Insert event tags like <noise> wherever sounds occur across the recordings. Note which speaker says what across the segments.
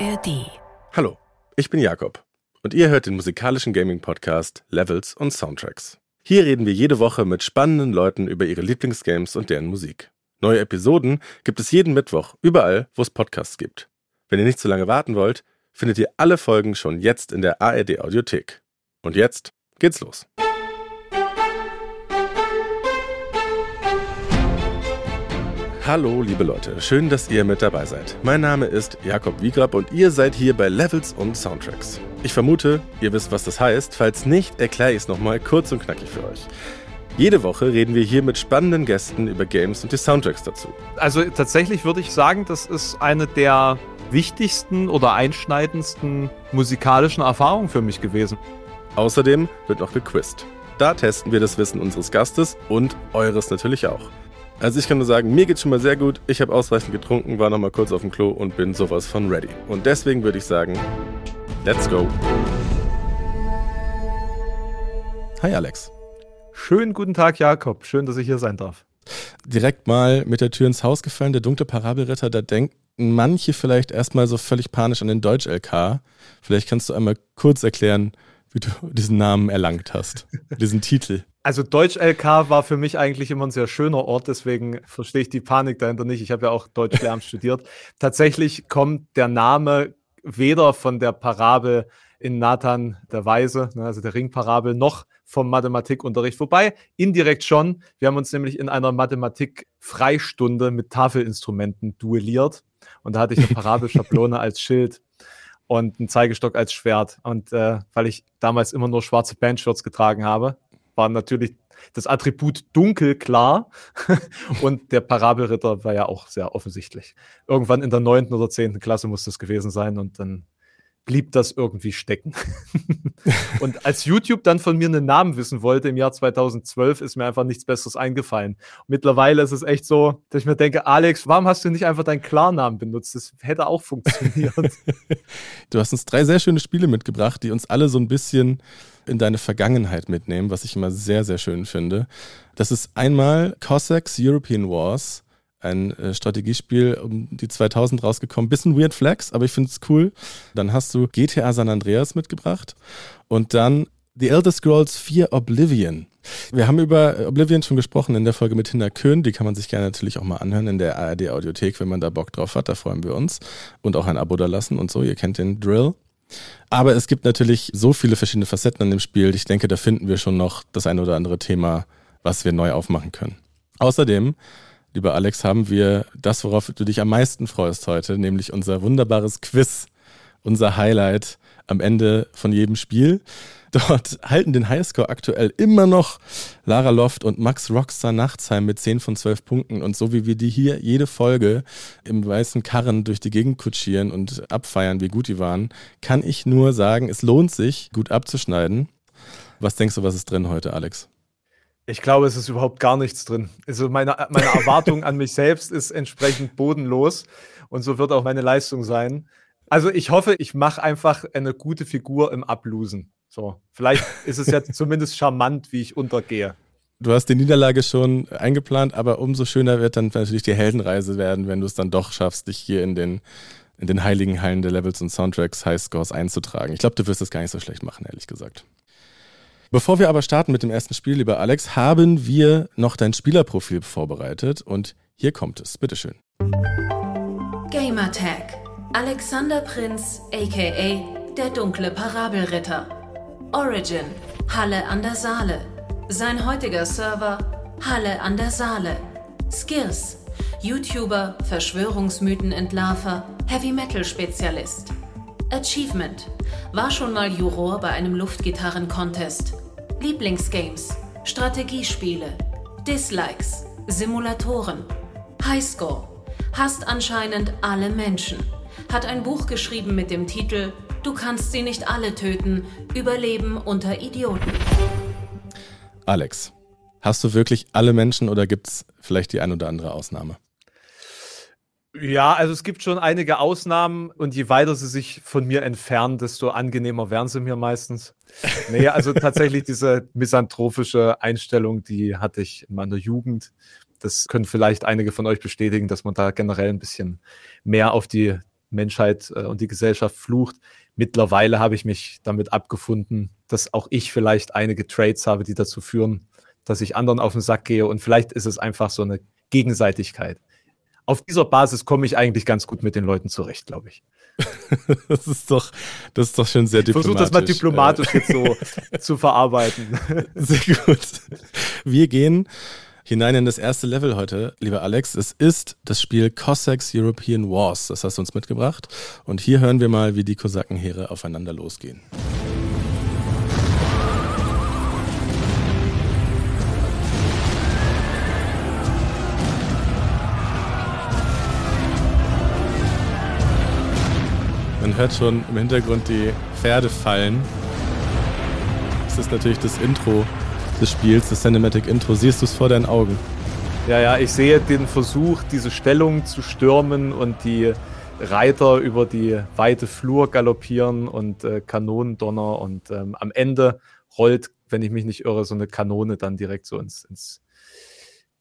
Speaker 1: ARD.
Speaker 2: Hallo, ich bin Jakob und ihr hört den musikalischen Gaming-Podcast Levels und Soundtracks. Hier reden wir jede Woche mit spannenden Leuten über ihre Lieblingsgames und deren Musik. Neue Episoden gibt es jeden Mittwoch, überall, wo es Podcasts gibt. Wenn ihr nicht zu lange warten wollt, findet ihr alle Folgen schon jetzt in der ARD Audiothek. Und jetzt geht's los. Hallo, liebe Leute, schön, dass ihr mit dabei seid. Mein Name ist Jakob Wiegrab und ihr seid hier bei Levels und Soundtracks. Ich vermute, ihr wisst, was das heißt. Falls nicht, erkläre ich es nochmal kurz und knackig für euch. Jede Woche reden wir hier mit spannenden Gästen über Games und die Soundtracks dazu.
Speaker 3: Also tatsächlich würde ich sagen, das ist eine der wichtigsten oder einschneidendsten musikalischen Erfahrungen für mich gewesen.
Speaker 2: Außerdem wird noch gequizt. Da testen wir das Wissen unseres Gastes und eures natürlich auch. Also ich kann nur sagen, mir geht's schon mal sehr gut. Ich habe ausreichend getrunken, war noch mal kurz auf dem Klo und bin sowas von ready. Und deswegen würde ich sagen, let's go. Hi Alex.
Speaker 3: Schönen guten Tag, Jakob. Schön, dass ich hier sein darf.
Speaker 2: Direkt mal mit der Tür ins Haus gefallen, der dunkle Parabelritter, da denken manche vielleicht erstmal so völlig panisch an den Deutsch-LK. Vielleicht kannst du einmal kurz erklären, wie du diesen Namen erlangt hast, diesen Titel.
Speaker 3: Also Deutsch-LK war für mich eigentlich immer ein sehr schöner Ort, deswegen verstehe ich die Panik dahinter nicht. Ich habe ja auch Deutsch-Lehramt <laughs> studiert. Tatsächlich kommt der Name weder von der Parabel in Nathan der Weise, ne, also der Ringparabel, noch vom Mathematikunterricht. Wobei, indirekt schon. Wir haben uns nämlich in einer Mathematik-Freistunde mit Tafelinstrumenten duelliert. Und da hatte ich eine Parabelschablone <laughs> als Schild und einen Zeigestock als Schwert. Und äh, weil ich damals immer nur schwarze Bandshirts getragen habe, war natürlich das Attribut dunkel klar <laughs> und der Parabelritter war ja auch sehr offensichtlich. Irgendwann in der neunten oder zehnten Klasse muss das gewesen sein und dann blieb das irgendwie stecken. <laughs> und als YouTube dann von mir einen Namen wissen wollte im Jahr 2012, ist mir einfach nichts Besseres eingefallen. mittlerweile ist es echt so, dass ich mir denke, Alex, warum hast du nicht einfach deinen Klarnamen benutzt? Das hätte auch funktioniert. <laughs>
Speaker 2: du hast uns drei sehr schöne Spiele mitgebracht, die uns alle so ein bisschen in deine Vergangenheit mitnehmen, was ich immer sehr, sehr schön finde. Das ist einmal Cossacks European Wars ein äh, Strategiespiel um die 2000 rausgekommen. Bisschen Weird Flex, aber ich finde es cool. Dann hast du GTA San Andreas mitgebracht und dann The Elder Scrolls 4 Oblivion. Wir haben über Oblivion schon gesprochen in der Folge mit Hinner Köhn. Die kann man sich gerne natürlich auch mal anhören in der ARD Audiothek, wenn man da Bock drauf hat. Da freuen wir uns. Und auch ein Abo da lassen und so. Ihr kennt den Drill. Aber es gibt natürlich so viele verschiedene Facetten an dem Spiel. Ich denke, da finden wir schon noch das ein oder andere Thema, was wir neu aufmachen können. Außerdem lieber Alex, haben wir das, worauf du dich am meisten freust heute, nämlich unser wunderbares Quiz, unser Highlight am Ende von jedem Spiel. Dort halten den Highscore aktuell immer noch Lara Loft und Max Rockstar Nachtsheim mit 10 von 12 Punkten. Und so wie wir die hier jede Folge im weißen Karren durch die Gegend kutschieren und abfeiern, wie gut die waren, kann ich nur sagen, es lohnt sich, gut abzuschneiden. Was denkst du, was ist drin heute, Alex?
Speaker 3: Ich glaube, es ist überhaupt gar nichts drin. Also meine, meine Erwartung an mich selbst ist entsprechend bodenlos und so wird auch meine Leistung sein. Also ich hoffe, ich mache einfach eine gute Figur im Ablosen. So, vielleicht ist es jetzt zumindest charmant, wie ich untergehe.
Speaker 2: Du hast die Niederlage schon eingeplant, aber umso schöner wird dann natürlich die Heldenreise werden, wenn du es dann doch schaffst, dich hier in den, in den heiligen Hallen der Levels und Soundtracks Highscores einzutragen. Ich glaube, du wirst es gar nicht so schlecht machen, ehrlich gesagt. Bevor wir aber starten mit dem ersten Spiel, lieber Alex, haben wir noch dein Spielerprofil vorbereitet und hier kommt es. Bitteschön.
Speaker 1: Gamertag. Alexander Prinz, aka der dunkle Parabelritter. Origin. Halle an der Saale. Sein heutiger Server. Halle an der Saale. Skills. YouTuber, Verschwörungsmythenentlarver, Heavy Metal Spezialist. Achievement. War schon mal Juror bei einem Luftgitarren-Contest. Lieblingsgames. Strategiespiele. Dislikes. Simulatoren. Highscore. Hasst anscheinend alle Menschen. Hat ein Buch geschrieben mit dem Titel Du kannst sie nicht alle töten. Überleben unter Idioten.
Speaker 2: Alex, hast du wirklich alle Menschen oder gibt es vielleicht die ein oder andere Ausnahme?
Speaker 3: Ja, also es gibt schon einige Ausnahmen und je weiter sie sich von mir entfernen, desto angenehmer werden sie mir meistens. <laughs> Nee, also tatsächlich diese misanthropische Einstellung, die hatte ich in meiner Jugend. Das können vielleicht einige von euch bestätigen, dass man da generell ein bisschen mehr auf die Menschheit äh, und die Gesellschaft flucht. Mittlerweile habe ich mich damit abgefunden, dass auch ich vielleicht einige Trades habe, die dazu führen, dass ich anderen auf den Sack gehe. Und vielleicht ist es einfach so eine Gegenseitigkeit. Auf dieser Basis komme ich eigentlich ganz gut mit den Leuten zurecht, glaube ich. <laughs>
Speaker 2: das ist doch, das ist doch schon sehr diplomatisch.
Speaker 3: Versuch das mal diplomatisch jetzt so <laughs> zu verarbeiten. <laughs>
Speaker 2: Sehr gut. Wir gehen hinein in das erste Level heute, lieber Alex. Es ist das Spiel Cossacks European Wars. Das hast du uns mitgebracht. Und hier hören wir mal, wie die Kosakenheere aufeinander losgehen. Hört schon im Hintergrund die Pferde fallen. Das ist natürlich das Intro des Spiels, das Cinematic Intro. Siehst du es vor deinen Augen?
Speaker 3: Ja, ja, ich sehe den Versuch, diese Stellung zu stürmen und die Reiter über die weite Flur galoppieren und äh, Kanonendonner und ähm, am Ende rollt, wenn ich mich nicht irre, so eine Kanone dann direkt so ins, ins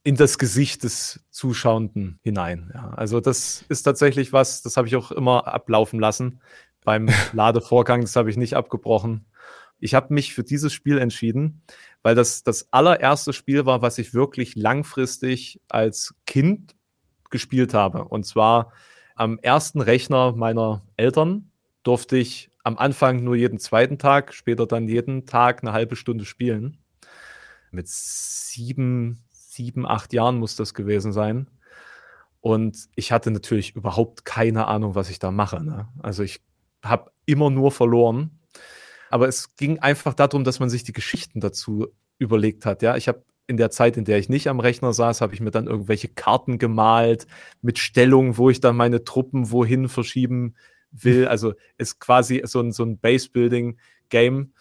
Speaker 3: in das Gesicht des Zuschauenden hinein. Ja, also das ist tatsächlich was, das habe ich auch immer ablaufen lassen beim <laughs> Ladevorgang, das habe ich nicht abgebrochen. Ich habe mich für dieses Spiel entschieden, weil das das allererste Spiel war, was ich wirklich langfristig als Kind gespielt habe. Und zwar am ersten Rechner meiner Eltern durfte ich am Anfang nur jeden zweiten Tag, später dann jeden Tag eine halbe Stunde spielen. Mit sieben, sieben, acht Jahren muss das gewesen sein. Und ich hatte natürlich überhaupt keine Ahnung, was ich da mache. Ne? Also ich habe immer nur verloren. Aber es ging einfach darum, dass man sich die Geschichten dazu überlegt hat. Ja, ich habe in der Zeit, in der ich nicht am Rechner saß, habe ich mir dann irgendwelche Karten gemalt mit Stellungen, wo ich dann meine Truppen wohin verschieben will. Also ist quasi so ein, so ein Base-Building-Game.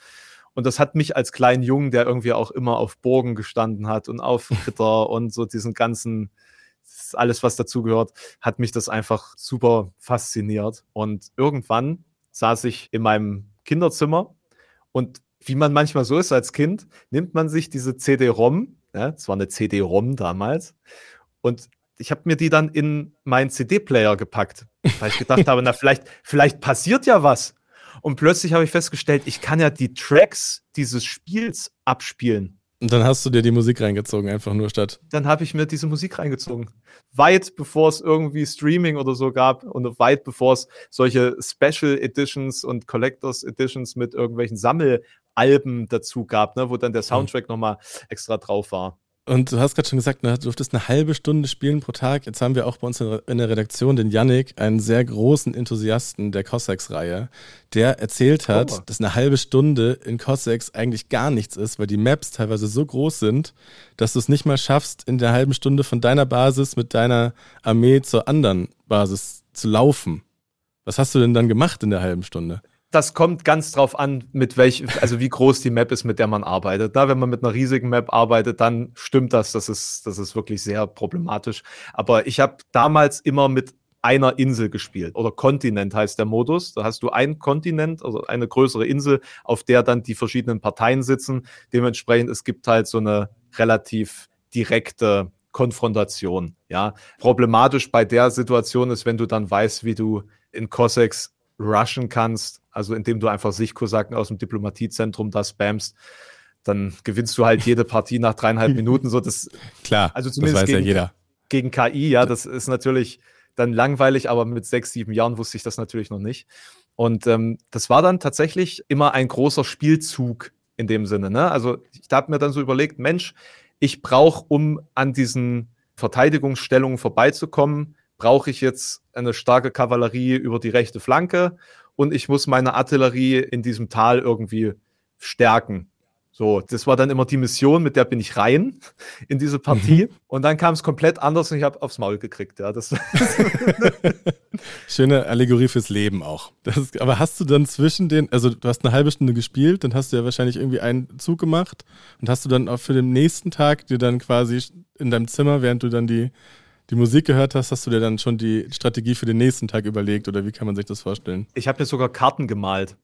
Speaker 3: Und das hat mich als kleinen Jungen, der irgendwie auch immer auf Burgen gestanden hat und auf <laughs> Ritter und so diesen ganzen, alles, was dazugehört, hat mich das einfach super fasziniert. Und irgendwann saß ich in meinem Kinderzimmer und wie man manchmal so ist als Kind, nimmt man sich diese CD-ROM, ja, das war eine CD-ROM damals, und ich habe mir die dann in meinen CD-Player gepackt, weil ich gedacht habe, na, <laughs> vielleicht, vielleicht passiert ja was. Und plötzlich habe ich festgestellt, ich kann ja die Tracks dieses Spiels abspielen.
Speaker 2: Und dann hast du dir die Musik reingezogen, einfach nur statt.
Speaker 3: Dann habe ich mir diese Musik reingezogen. Weit bevor es irgendwie Streaming oder so gab und weit bevor es solche Special Editions und Collectors Editions mit irgendwelchen Sammelalben dazu gab, ne, wo dann der mhm. Soundtrack mhm. nochmal extra drauf war.
Speaker 2: Und du hast gerade schon gesagt, du durftest eine halbe Stunde spielen pro Tag. Jetzt haben wir auch bei uns in der Redaktion den Yannick, einen sehr großen Enthusiasten der Cossacks-Reihe, der erzählt hat, oh. dass eine halbe Stunde in Cossacks eigentlich gar nichts ist, weil die Maps teilweise so groß sind, dass du es nicht mal schaffst, in der halben Stunde von deiner Basis mit deiner Armee zur anderen Basis zu laufen. Was hast du denn dann gemacht in der halben Stunde?
Speaker 3: Das kommt ganz drauf an, mit welch, also wie groß die Map ist, mit der man arbeitet. Na, wenn man mit einer riesigen Map arbeitet, dann stimmt das. Das ist, das ist wirklich sehr problematisch. Aber ich habe damals immer mit einer Insel gespielt. Oder Kontinent heißt der Modus. Da hast du einen Kontinent, also eine größere Insel, auf der dann die verschiedenen Parteien sitzen. Dementsprechend, es gibt halt so eine relativ direkte Konfrontation. Ja, problematisch bei der Situation ist, wenn du dann weißt, wie du in Cossacks rushen kannst, also indem du einfach Sichtkosaken aus dem Diplomatiezentrum da spammst, dann gewinnst du halt jede Partie nach dreieinhalb <laughs> Minuten. So, das,
Speaker 2: Klar, also zumindest das weiß gegen, ja jeder.
Speaker 3: Gegen KI, ja, das ist natürlich dann langweilig, aber mit sechs, sieben Jahren wusste ich das natürlich noch nicht. Und ähm, das war dann tatsächlich immer ein großer Spielzug in dem Sinne. Ne? Also ich habe mir dann so überlegt, Mensch, ich brauche, um an diesen Verteidigungsstellungen vorbeizukommen, brauche ich jetzt eine starke Kavallerie über die rechte Flanke und ich muss meine Artillerie in diesem Tal irgendwie stärken. So, das war dann immer die Mission, mit der bin ich rein <laughs> in diese Partie. Mhm. Und dann kam es komplett anders und ich habe aufs Maul gekriegt. Ja, das <laughs>
Speaker 2: Schöne Allegorie fürs Leben auch. Ist, aber hast du dann zwischen den, also du hast eine halbe Stunde gespielt, dann hast du ja wahrscheinlich irgendwie einen Zug gemacht und hast du dann auch für den nächsten Tag dir dann quasi in deinem Zimmer, während du dann die die Musik gehört hast, hast du dir dann schon die Strategie für den nächsten Tag überlegt oder wie kann man sich das vorstellen?
Speaker 3: Ich habe mir sogar Karten gemalt.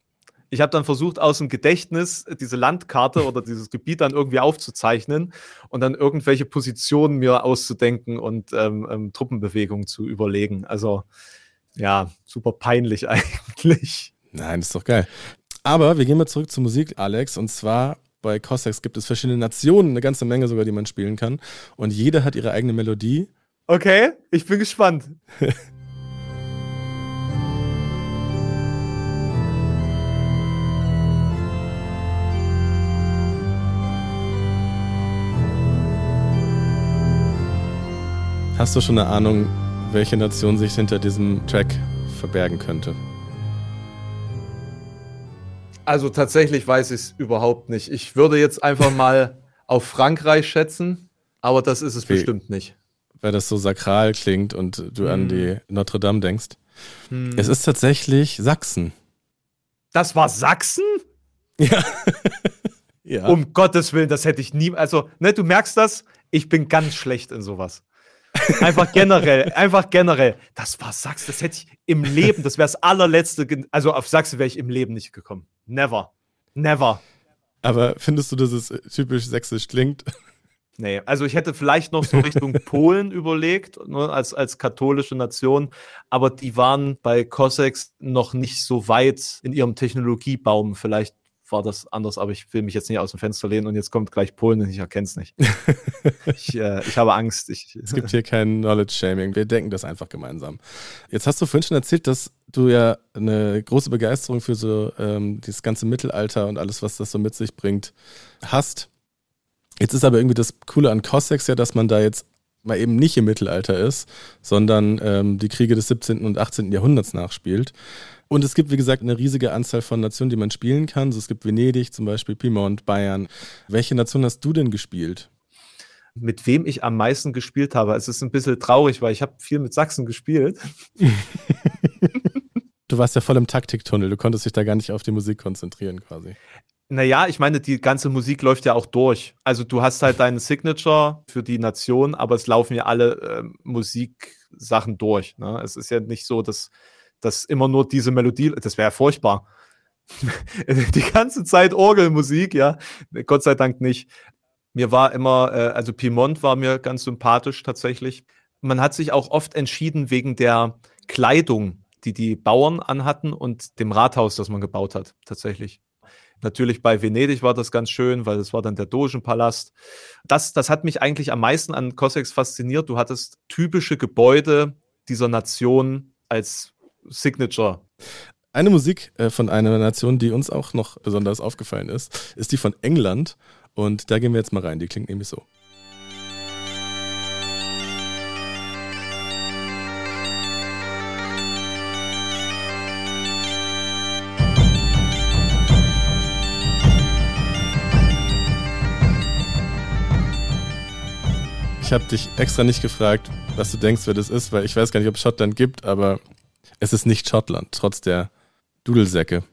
Speaker 3: Ich habe dann versucht, aus dem Gedächtnis diese Landkarte oder dieses Gebiet dann irgendwie aufzuzeichnen und dann irgendwelche Positionen mir auszudenken und ähm, ähm, Truppenbewegungen zu überlegen. Also ja, super peinlich <laughs> eigentlich.
Speaker 2: Nein, ist doch geil. Aber wir gehen mal zurück zur Musik, Alex. Und zwar bei Cossacks gibt es verschiedene Nationen, eine ganze Menge sogar, die man spielen kann. Und jede hat ihre eigene Melodie.
Speaker 3: Okay, ich bin gespannt.
Speaker 2: Hast du schon eine Ahnung, welche Nation sich hinter diesem Track verbergen könnte?
Speaker 3: Also tatsächlich weiß ich es überhaupt nicht. Ich würde jetzt einfach mal auf Frankreich schätzen, aber das ist es Wie, bestimmt nicht.
Speaker 2: Weil das so sakral klingt und du an die Notre Dame denkst. Hm. Es ist tatsächlich Sachsen.
Speaker 3: Das war Sachsen?
Speaker 2: Ja. <laughs> ja.
Speaker 3: Um Gottes Willen, das hätte ich nie. Also, ne, du merkst das, ich bin ganz schlecht in sowas. Einfach <laughs> generell, einfach generell. Das war Sachsen, das hätte ich im Leben, das wäre das allerletzte. Also auf Sachsen wäre ich im Leben nicht gekommen. Never. Never.
Speaker 2: Aber findest du, dass es typisch sächsisch klingt?
Speaker 3: Nee, also ich hätte vielleicht noch so Richtung <laughs> Polen überlegt, ne, als, als katholische Nation, aber die waren bei Cossacks noch nicht so weit in ihrem Technologiebaum. Vielleicht war das anders, aber ich will mich jetzt nicht aus dem Fenster lehnen und jetzt kommt gleich Polen und ich erkenne es nicht. <laughs> ich, äh, ich habe Angst. Ich,
Speaker 2: es gibt hier kein Knowledge-Shaming. Wir denken das einfach gemeinsam. Jetzt hast du vorhin schon erzählt, dass du ja eine große Begeisterung für so ähm, dieses ganze Mittelalter und alles, was das so mit sich bringt, hast. Jetzt ist aber irgendwie das Coole an Cossacks ja, dass man da jetzt mal eben nicht im Mittelalter ist, sondern ähm, die Kriege des 17. und 18. Jahrhunderts nachspielt. Und es gibt, wie gesagt, eine riesige Anzahl von Nationen, die man spielen kann. Also es gibt Venedig zum Beispiel, Piemont, Bayern. Welche Nation hast du denn gespielt?
Speaker 3: Mit wem ich am meisten gespielt habe. Es ist ein bisschen traurig, weil ich habe viel mit Sachsen gespielt. <laughs>
Speaker 2: du warst ja voll im Taktiktunnel. Du konntest dich da gar nicht auf die Musik konzentrieren quasi.
Speaker 3: Naja, ich meine, die ganze Musik läuft ja auch durch. Also du hast halt deinen Signature für die Nation, aber es laufen ja alle äh, Musiksachen durch. Ne? Es ist ja nicht so, dass dass immer nur diese Melodie, das wäre ja furchtbar. <laughs> die ganze Zeit Orgelmusik, ja. Gott sei Dank nicht. Mir war immer, äh, also Piemont war mir ganz sympathisch tatsächlich. Man hat sich auch oft entschieden wegen der Kleidung, die die Bauern anhatten und dem Rathaus, das man gebaut hat, tatsächlich. Natürlich bei Venedig war das ganz schön, weil das war dann der Dogenpalast. Das, das hat mich eigentlich am meisten an Cossacks fasziniert. Du hattest typische Gebäude dieser Nation als Signature.
Speaker 2: Eine Musik äh, von einer Nation, die uns auch noch besonders aufgefallen ist, ist die von England. Und da gehen wir jetzt mal rein. Die klingt nämlich so. Ich habe dich extra nicht gefragt, was du denkst, wer das ist, weil ich weiß gar nicht, ob es Schottland gibt, aber es ist nicht Schottland, trotz der Dudelsäcke.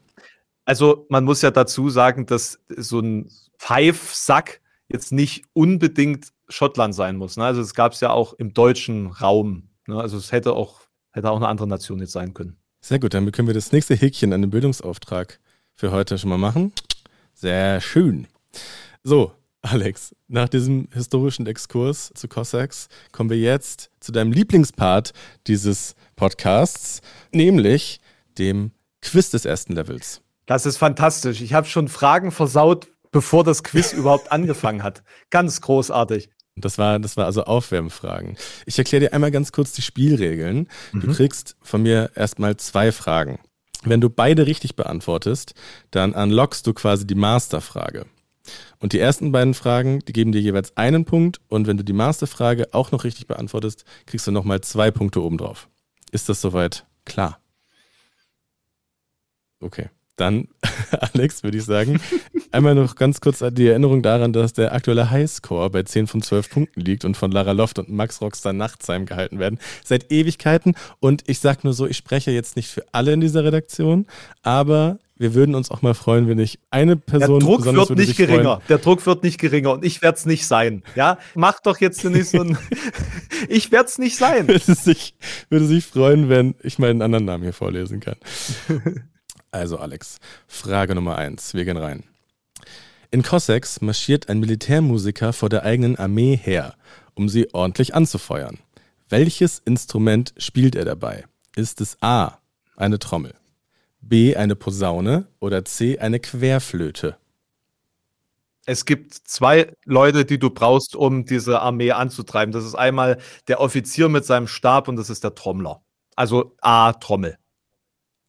Speaker 3: Also man muss ja dazu sagen, dass so ein Pfeifsack jetzt nicht unbedingt Schottland sein muss. Ne? Also es gab es ja auch im deutschen Raum. Ne? Also es hätte auch, hätte auch eine andere Nation jetzt sein können.
Speaker 2: Sehr gut, dann können wir das nächste Häkchen an den Bildungsauftrag für heute schon mal machen. Sehr schön. So, Alex, nach diesem historischen Exkurs zu Cossacks kommen wir jetzt zu deinem Lieblingspart dieses Podcasts, nämlich dem Quiz des ersten Levels.
Speaker 3: Das ist fantastisch. Ich habe schon Fragen versaut, bevor das Quiz <laughs> überhaupt angefangen hat. Ganz großartig.
Speaker 2: Das war, das war also Aufwärmfragen. Ich erkläre dir einmal ganz kurz die Spielregeln. Mhm. Du kriegst von mir erstmal zwei Fragen. Wenn du beide richtig beantwortest, dann unlockst du quasi die Masterfrage. Und die ersten beiden Fragen, die geben dir jeweils einen Punkt. Und wenn du die Masterfrage auch noch richtig beantwortest, kriegst du nochmal zwei Punkte obendrauf. Ist das soweit klar? Okay. Dann, <laughs> Alex, würde ich sagen, <laughs> einmal noch ganz kurz die Erinnerung daran, dass der aktuelle Highscore bei 10 von 12 Punkten liegt und von Lara Loft und Max Rockstar Nachtsheim gehalten werden. Seit Ewigkeiten. Und ich sage nur so, ich spreche jetzt nicht für alle in dieser Redaktion, aber wir würden uns auch mal freuen, wenn ich eine Person.
Speaker 3: Der Druck wird nicht geringer. Freuen. Der Druck wird nicht geringer und ich werde es nicht sein. Ja, mach doch jetzt nicht so ein. ich werde es nicht sein. <laughs>
Speaker 2: Würde sich, würde sich freuen, wenn ich meinen anderen Namen hier vorlesen kann. <laughs> Also, Alex, Frage Nummer eins. Wir gehen rein. In Cossacks marschiert ein Militärmusiker vor der eigenen Armee her, um sie ordentlich anzufeuern. Welches Instrument spielt er dabei? Ist es A, eine Trommel, B, eine Posaune oder C, eine Querflöte?
Speaker 3: Es gibt zwei Leute, die du brauchst, um diese Armee anzutreiben. Das ist einmal der Offizier mit seinem Stab und das ist der Trommler. Also A, Trommel.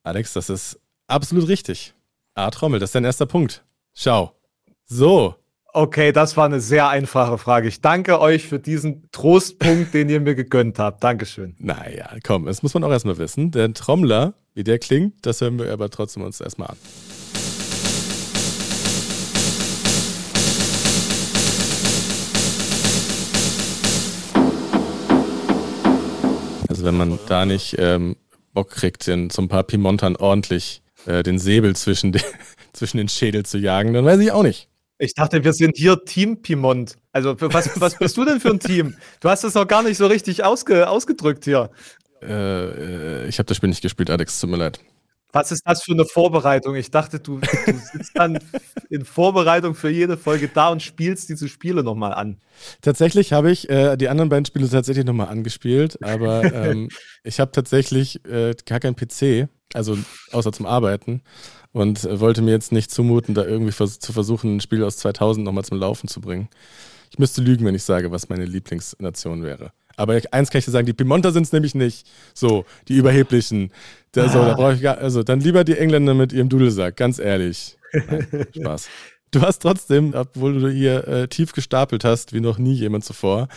Speaker 2: Alex, das ist absolut richtig. A, Trommel, das ist dein erster Punkt. Schau. So,
Speaker 3: Okay, das war eine sehr einfache Frage. Ich danke euch für diesen Trostpunkt, den ihr mir gegönnt habt. Dankeschön.
Speaker 2: Naja, komm, das muss man auch erstmal wissen. Der Trommler, wie der klingt, das hören wir aber trotzdem uns erstmal an. Also wenn man da nicht ähm, Bock kriegt, den, so ein paar Pimontern ordentlich äh, den Säbel zwischen, den, <laughs> zwischen den Schädel zu jagen, dann weiß ich auch nicht.
Speaker 3: Ich dachte, wir sind hier Team Piemont. Also, was, was bist du denn für ein Team? Du hast es noch gar nicht so richtig ausge, ausgedrückt hier.
Speaker 2: Äh, ich habe das Spiel nicht gespielt, Alex, tut mir leid.
Speaker 3: Was ist das für eine Vorbereitung? Ich dachte, du, du sitzt dann in Vorbereitung für jede Folge da und spielst diese Spiele nochmal an.
Speaker 2: Tatsächlich habe ich äh, die anderen beiden Spiele tatsächlich nochmal angespielt, aber <laughs> ähm, ich habe tatsächlich äh, gar keinen PC, also außer zum Arbeiten und wollte mir jetzt nicht zumuten, da irgendwie vers zu versuchen, ein Spiel aus 2000 nochmal zum Laufen zu bringen. Ich müsste lügen, wenn ich sage, was meine Lieblingsnation wäre. Aber eins kann ich dir sagen, die Piemonter sind es nämlich nicht. So, die Überheblichen. Da, so, da brauche ich gar, also dann lieber die Engländer mit ihrem Dudelsack, ganz ehrlich. Nein, <laughs> Spaß. Du hast trotzdem, obwohl du hier äh, tief gestapelt hast, wie noch nie jemand zuvor,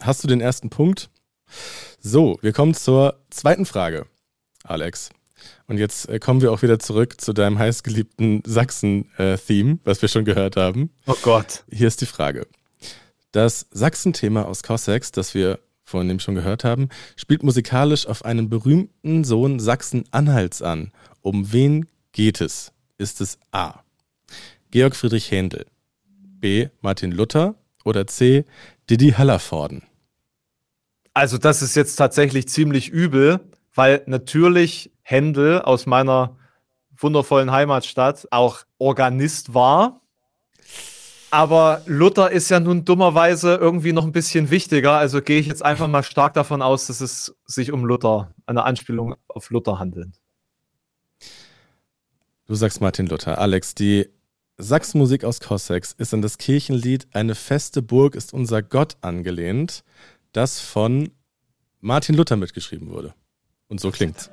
Speaker 2: hast du den ersten Punkt. So, wir kommen zur zweiten Frage, Alex. Und jetzt äh, kommen wir auch wieder zurück zu deinem heißgeliebten Sachsen-Theme, äh, was wir schon gehört haben.
Speaker 3: Oh Gott.
Speaker 2: Hier ist die Frage. Das Sachsen-Thema aus Cossacks, das wir vorhin eben schon gehört haben, spielt musikalisch auf einen berühmten Sohn Sachsen-Anhalts an. Um wen geht es? Ist es A. Georg Friedrich Händel, B. Martin Luther oder C. Didi Hallervorden?
Speaker 3: Also das ist jetzt tatsächlich ziemlich übel, weil natürlich Händel aus meiner wundervollen Heimatstadt auch Organist war. Aber Luther ist ja nun dummerweise irgendwie noch ein bisschen wichtiger. Also gehe ich jetzt einfach mal stark davon aus, dass es sich um Luther, eine Anspielung auf Luther handelt.
Speaker 2: Du sagst Martin Luther. Alex, die Sachsenmusik aus Cossacks ist an das Kirchenlied Eine feste Burg ist unser Gott angelehnt, das von Martin Luther mitgeschrieben wurde. Und so klingt's.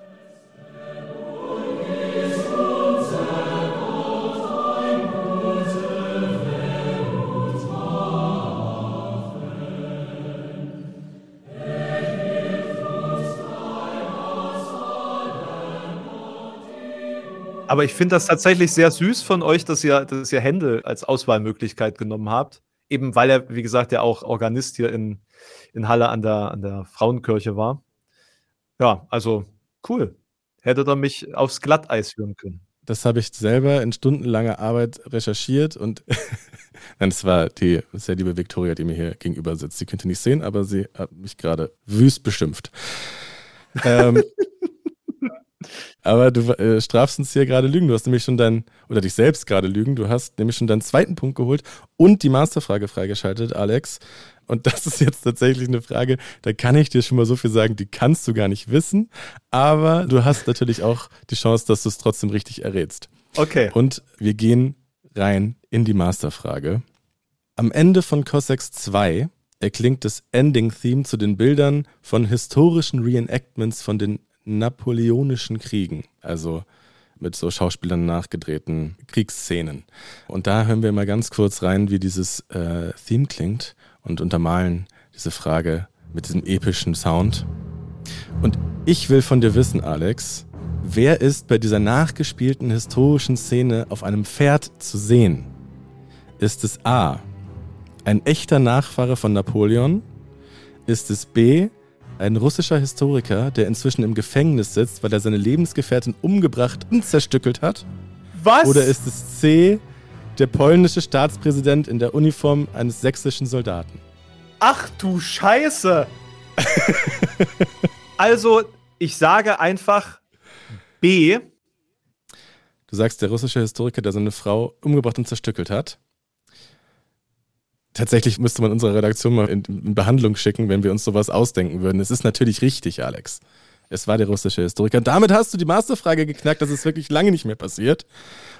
Speaker 3: Aber ich finde das tatsächlich sehr süß von euch, dass ihr, dass ihr Händel als Auswahlmöglichkeit genommen habt. Eben weil er, wie gesagt, ja auch Organist hier in, in Halle an der, an der Frauenkirche war. Ja, also cool. Hättet ihr mich aufs Glatteis führen können.
Speaker 2: Das habe ich selber in stundenlanger Arbeit recherchiert und <laughs> nein, es war die sehr liebe Viktoria, die mir hier gegenüber sitzt. Sie könnte nicht sehen, aber sie hat mich gerade wüst beschimpft. ähm, <laughs> aber du äh, strafst uns hier gerade Lügen. Du hast nämlich schon dein, oder dich selbst gerade Lügen. Du hast nämlich schon deinen zweiten Punkt geholt und die Masterfrage freigeschaltet, Alex. Und das ist jetzt tatsächlich eine Frage, da kann ich dir schon mal so viel sagen, die kannst du gar nicht wissen. Aber du hast natürlich auch die Chance, dass du es trotzdem richtig errätst.
Speaker 3: Okay.
Speaker 2: Und wir gehen rein in die Masterfrage. Am Ende von Cossacks 2 erklingt das Ending-Theme zu den Bildern von historischen Reenactments von den napoleonischen Kriegen, also mit so Schauspielern nachgedrehten Kriegsszenen. Und da hören wir mal ganz kurz rein, wie dieses äh, Theme klingt und untermalen diese Frage mit diesem epischen Sound. Und ich will von dir wissen, Alex, wer ist bei dieser nachgespielten historischen Szene auf einem Pferd zu sehen? Ist es A, ein echter Nachfahre von Napoleon? Ist es B, ein russischer Historiker, der inzwischen im Gefängnis sitzt, weil er seine Lebensgefährtin umgebracht und zerstückelt hat?
Speaker 3: Was?
Speaker 2: Oder ist es C, der polnische Staatspräsident in der Uniform eines sächsischen Soldaten?
Speaker 3: Ach du Scheiße! <laughs> also, ich sage einfach B.
Speaker 2: Du sagst, der russische Historiker, der seine Frau umgebracht und zerstückelt hat. Tatsächlich müsste man unsere Redaktion mal in, in, Behandlung schicken, wenn wir uns sowas ausdenken würden. Es ist natürlich richtig, Alex. Es war der russische Historiker. Damit hast du die Masterfrage geknackt. Das ist wirklich lange nicht mehr passiert.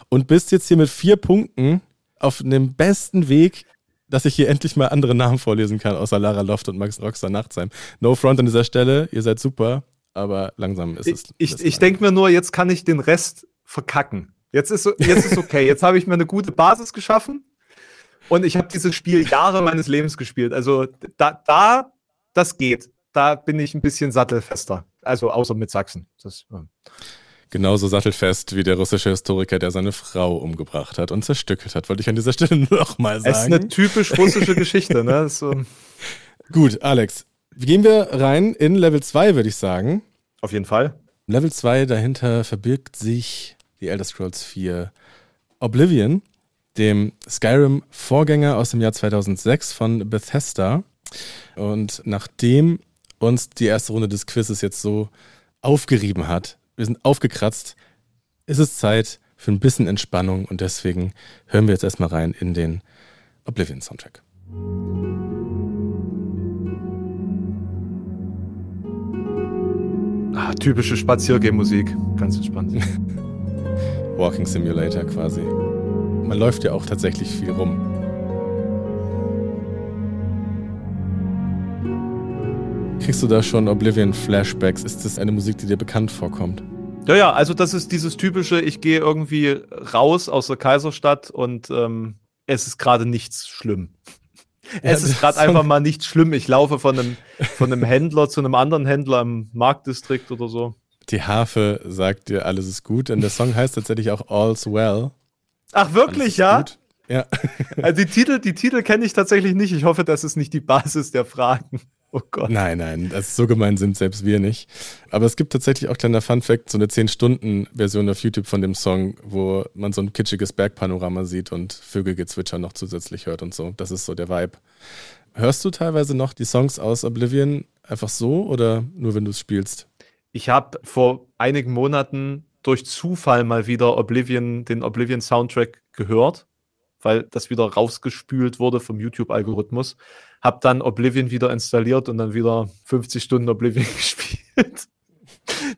Speaker 2: Und bist jetzt hier mit vier Punkten auf dem besten Weg, dass ich hier endlich mal andere Namen vorlesen kann, außer Lara Loft und Max Roxer Nachtsheim. No front an dieser Stelle. Ihr seid super, aber langsam ist es.
Speaker 3: Ich, ich, ich denke mir nur, jetzt kann ich den Rest verkacken. Jetzt ist, jetzt ist okay. Jetzt habe ich mir eine gute Basis geschaffen und ich habe dieses Spiel Jahre meines Lebens gespielt. Also da, da, das geht. Da bin ich ein bisschen sattelfester. Also außer mit Sachsen. Das,
Speaker 2: ja. Genauso sattelfest wie der russische Historiker, der seine Frau umgebracht hat und zerstückelt hat, wollte ich an dieser Stelle <laughs> nochmal sagen.
Speaker 3: Es ist eine typisch russische Geschichte, ne? <laughs> So.
Speaker 2: Gut, Alex. Gehen wir rein in Level 2, würde ich sagen.
Speaker 3: Auf jeden Fall.
Speaker 2: Level 2, dahinter verbirgt sich die Elder Scrolls 4 Oblivion, dem Skyrim-Vorgänger aus dem Jahr 2006 von Bethesda. Und nachdem uns die erste Runde des Quizzes jetzt so aufgerieben hat, wir sind aufgekratzt, ist es Zeit für ein bisschen Entspannung und deswegen hören wir jetzt erstmal rein in den Oblivion Soundtrack.
Speaker 3: Ah, typische Spaziergehmusik, ganz entspannt. <laughs>
Speaker 2: Walking Simulator quasi. Man läuft ja auch tatsächlich viel rum. Kriegst du da schon Oblivion Flashbacks? Ist das eine Musik, die dir bekannt vorkommt?
Speaker 3: Ja, ja, also das ist dieses typische, ich gehe irgendwie raus aus der Kaiserstadt und ähm, es ist gerade nichts schlimm. Ja, es ist gerade einfach mal nichts schlimm. Ich laufe von einem, von einem Händler zu einem anderen Händler im Marktdistrikt oder so.
Speaker 2: Die Harfe sagt dir, alles ist gut. Und der Song heißt tatsächlich auch All's Well.
Speaker 3: Ach, wirklich, ja? Gut.
Speaker 2: Ja. <laughs>
Speaker 3: Also die Titel, die Titel kenne ich tatsächlich nicht. Ich hoffe, das ist nicht die Basis der Fragen.
Speaker 2: Oh Gott. Nein, nein, das ist so gemein sind selbst wir nicht. Aber es gibt tatsächlich auch kleiner Fun Fact, so eine 10-Stunden-Version auf YouTube von dem Song, wo man so ein kitschiges Bergpanorama sieht und Vögelgezwitscher noch zusätzlich hört und so. Das ist so der Vibe. Hörst du teilweise noch die Songs aus Oblivion einfach so oder nur wenn du es spielst?
Speaker 3: Ich habe vor einigen Monaten durch Zufall mal wieder Oblivion, den Oblivion Soundtrack gehört, weil das wieder rausgespült wurde vom YouTube-Algorithmus habe dann Oblivion wieder installiert und dann wieder 50 Stunden Oblivion <laughs> gespielt.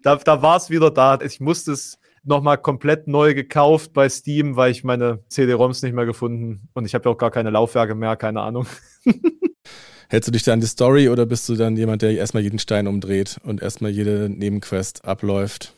Speaker 3: da da war es wieder da. Ich musste es nochmal komplett neu gekauft bei Steam, weil ich meine CD-ROMs nicht mehr gefunden und ich habe ja auch gar keine Laufwerke mehr, keine Ahnung. <laughs>
Speaker 2: Hältst du dich da an die Story oder bist du dann jemand, der erstmal jeden Stein umdreht und erstmal jede Nebenquest abläuft?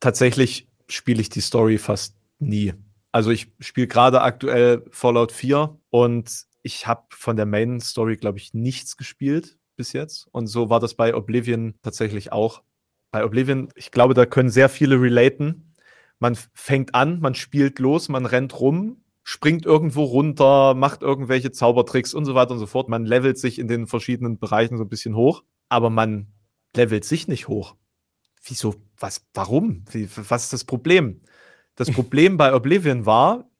Speaker 3: Tatsächlich spiele ich die Story fast nie. Also ich spiele gerade aktuell Fallout 4 und ich habe von der Main Story, glaube ich, nichts gespielt bis jetzt. Und so war das bei Oblivion tatsächlich auch. Bei Oblivion, ich glaube, da können sehr viele relaten. Man fängt an, man spielt los, man rennt rum, springt irgendwo runter, macht irgendwelche Zaubertricks und so weiter und so fort. Man levelt sich in den verschiedenen Bereichen so ein bisschen hoch, aber man levelt sich nicht hoch. Wieso? Was? Warum? Wie, was ist das Problem? Das Problem bei Oblivion war,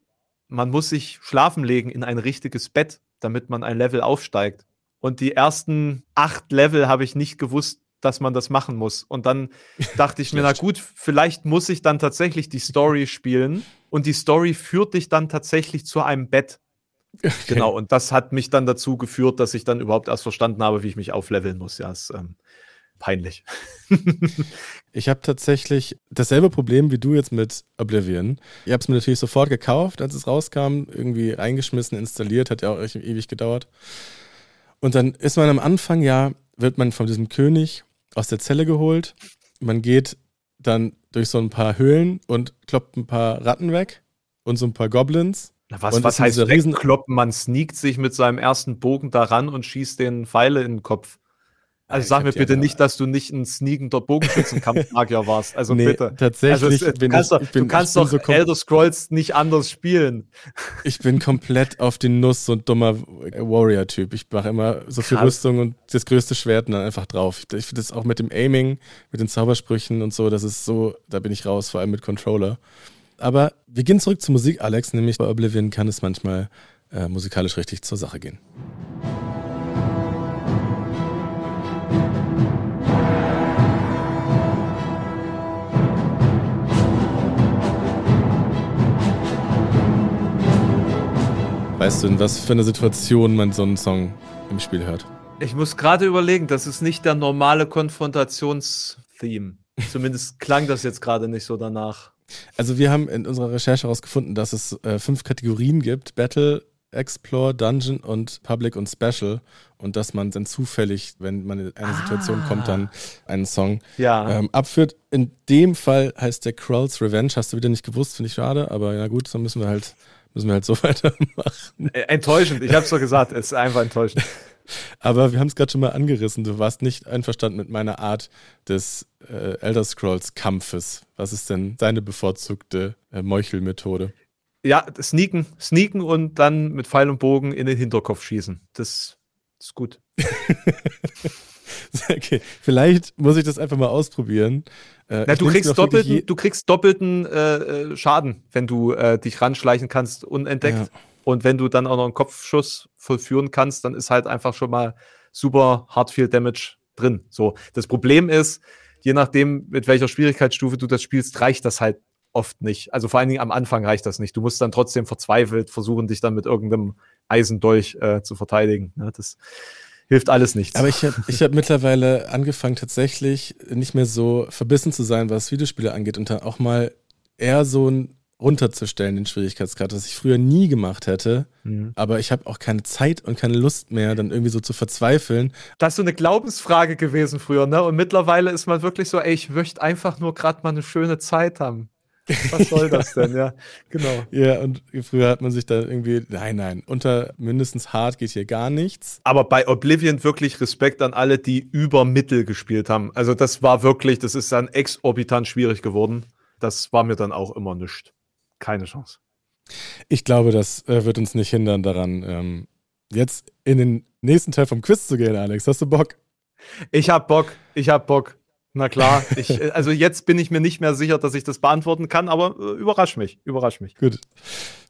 Speaker 3: man muss sich schlafen legen in ein richtiges Bett, damit man ein Level aufsteigt. Und die ersten acht Level habe ich nicht gewusst, dass man das machen muss. Und dann dachte ich mir, na gut, vielleicht muss ich dann tatsächlich die Story spielen. Und die Story führt dich dann tatsächlich zu einem Bett. Okay. Genau, und das hat mich dann dazu geführt, dass ich dann überhaupt erst verstanden habe, wie ich mich aufleveln muss. Ja, es, ähm, peinlich. <laughs>
Speaker 2: ich habe tatsächlich dasselbe Problem wie du jetzt mit Oblivion. Ich habe es mir natürlich sofort gekauft, als es rauskam, irgendwie eingeschmissen, installiert, hat ja auch ewig gedauert. Und dann ist man am Anfang ja, wird man von diesem König aus der Zelle geholt. Man geht dann durch so ein paar Höhlen und kloppt ein paar Ratten weg und so ein paar Goblins.
Speaker 3: was, was heißt Riesen kloppen? Man sneakt sich mit seinem ersten Bogen daran und schießt den Pfeile in den Kopf. Also sag mir bitte ja, nicht, dass du nicht ein sneakender Bogenschützenkampfmagier warst. Also nee, bitte.
Speaker 2: Tatsächlich.
Speaker 3: Also, du kannst ich, doch, ich bin, du kannst doch so Elder Scrolls nicht anders spielen.
Speaker 2: Ich bin komplett auf die Nuss, so ein dummer Warrior-Typ. Ich mache immer so viel Krass. Rüstung und das größte Schwert und dann einfach drauf. Ich finde das auch mit dem Aiming, mit den Zaubersprüchen und so, das ist so, da bin ich raus, vor allem mit Controller. Aber wir gehen zurück zur Musik, Alex, nämlich bei Oblivion kann es manchmal äh, musikalisch richtig zur Sache gehen. Weißt du, in was für einer Situation man so einen Song im Spiel hört?
Speaker 3: Ich muss gerade überlegen, das ist nicht der normale Konfrontationsfilm Theme. Zumindest klang das jetzt gerade nicht so danach.
Speaker 2: Also wir haben in unserer Recherche herausgefunden, dass es äh, fünf Kategorien gibt. Battle, Explore, Dungeon und Public und Special. Und dass man dann zufällig, wenn man in eine ah. Situation kommt, dann einen Song
Speaker 3: ja.
Speaker 2: ähm, abführt. In dem Fall heißt der Crawls Revenge. Hast du wieder nicht gewusst, finde ich schade, aber ja gut, dann müssen wir halt, müssen wir halt so <laughs> weitermachen.
Speaker 3: Enttäuschend, ich habe es doch gesagt, es ist einfach enttäuschend. <laughs>
Speaker 2: Aber wir haben es gerade schon mal angerissen. Du warst nicht einverstanden mit meiner Art des äh, Elder Scrolls Kampfes. Was ist denn deine bevorzugte äh, Meuchelmethode?
Speaker 3: Ja, sneaken, sneaken und dann mit Pfeil und Bogen in den Hinterkopf schießen. Das ist gut. <laughs> <laughs>
Speaker 2: okay, vielleicht muss ich das einfach mal ausprobieren.
Speaker 3: Äh, Na, du, kriegst doppelten, du kriegst doppelten äh, Schaden, wenn du äh, dich ranschleichen kannst, unentdeckt. Ja. Und wenn du dann auch noch einen Kopfschuss vollführen kannst, dann ist halt einfach schon mal super hart viel Damage drin. So, das Problem ist, je nachdem, mit welcher Schwierigkeitsstufe du das spielst, reicht das halt oft nicht. Also vor allen Dingen am Anfang reicht das nicht. Du musst dann trotzdem verzweifelt versuchen, dich dann mit irgendeinem Eisendolch äh, zu verteidigen. Ne? Das hilft alles nichts.
Speaker 2: Aber ich habe ich hab mittlerweile angefangen, tatsächlich nicht mehr so verbissen zu sein, was Videospiele angeht und dann auch mal eher so ein runterzustellen, den Schwierigkeitsgrad, was ich früher nie gemacht hätte. Mhm. Aber ich habe auch keine Zeit und keine Lust mehr, dann irgendwie so zu verzweifeln.
Speaker 3: Das ist so eine Glaubensfrage gewesen früher, ne? Und mittlerweile ist man wirklich so, ey, ich möchte einfach nur gerade mal eine schöne Zeit haben. Was soll <laughs> das denn? Ja, genau.
Speaker 2: Ja, und früher hat man sich da irgendwie, nein, nein, unter mindestens hart geht hier gar nichts.
Speaker 3: Aber bei Oblivion wirklich Respekt an alle, die über Mittel gespielt haben. Also das war wirklich, das ist dann exorbitant schwierig geworden. Das war mir dann auch immer nichts. Keine Chance.
Speaker 2: Ich glaube, das äh, wird uns nicht hindern daran, ähm, jetzt in den nächsten Teil vom Quiz zu gehen, Alex. Hast du Bock?
Speaker 3: Ich hab Bock. Ich hab Bock. Na klar, ich, also jetzt bin ich mir nicht mehr sicher, dass ich das beantworten kann, aber äh, überrasch mich, überrasch mich.
Speaker 2: Gut.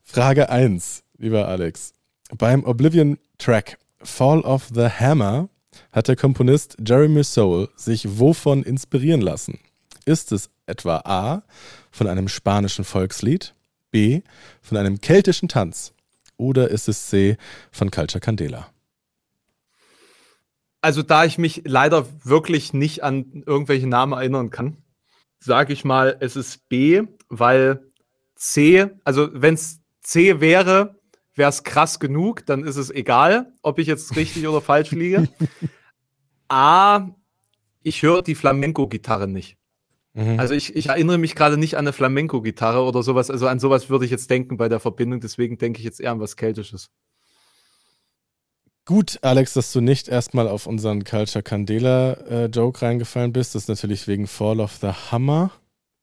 Speaker 2: Frage 1, lieber Alex. Beim Oblivion-Track Fall of the Hammer hat der Komponist Jeremy Soule sich wovon inspirieren lassen? Ist es etwa A von einem spanischen Volkslied, B von einem keltischen Tanz oder ist es C von Culture Candela?
Speaker 3: Also da ich mich leider wirklich nicht an irgendwelche Namen erinnern kann, sage ich mal, es ist B, weil C, also wenn es C wäre, wäre es krass genug, dann ist es egal, ob ich jetzt richtig oder falsch liege. <laughs> A, ich höre die Flamenco-Gitarre nicht. Mhm. Also ich, ich erinnere mich gerade nicht an eine Flamenco-Gitarre oder sowas. Also an sowas würde ich jetzt denken bei der Verbindung. Deswegen denke ich jetzt eher an was Keltisches.
Speaker 2: Gut, Alex, dass du nicht erstmal auf unseren Culture Candela äh, Joke reingefallen bist. Das ist natürlich wegen Fall of the Hammer.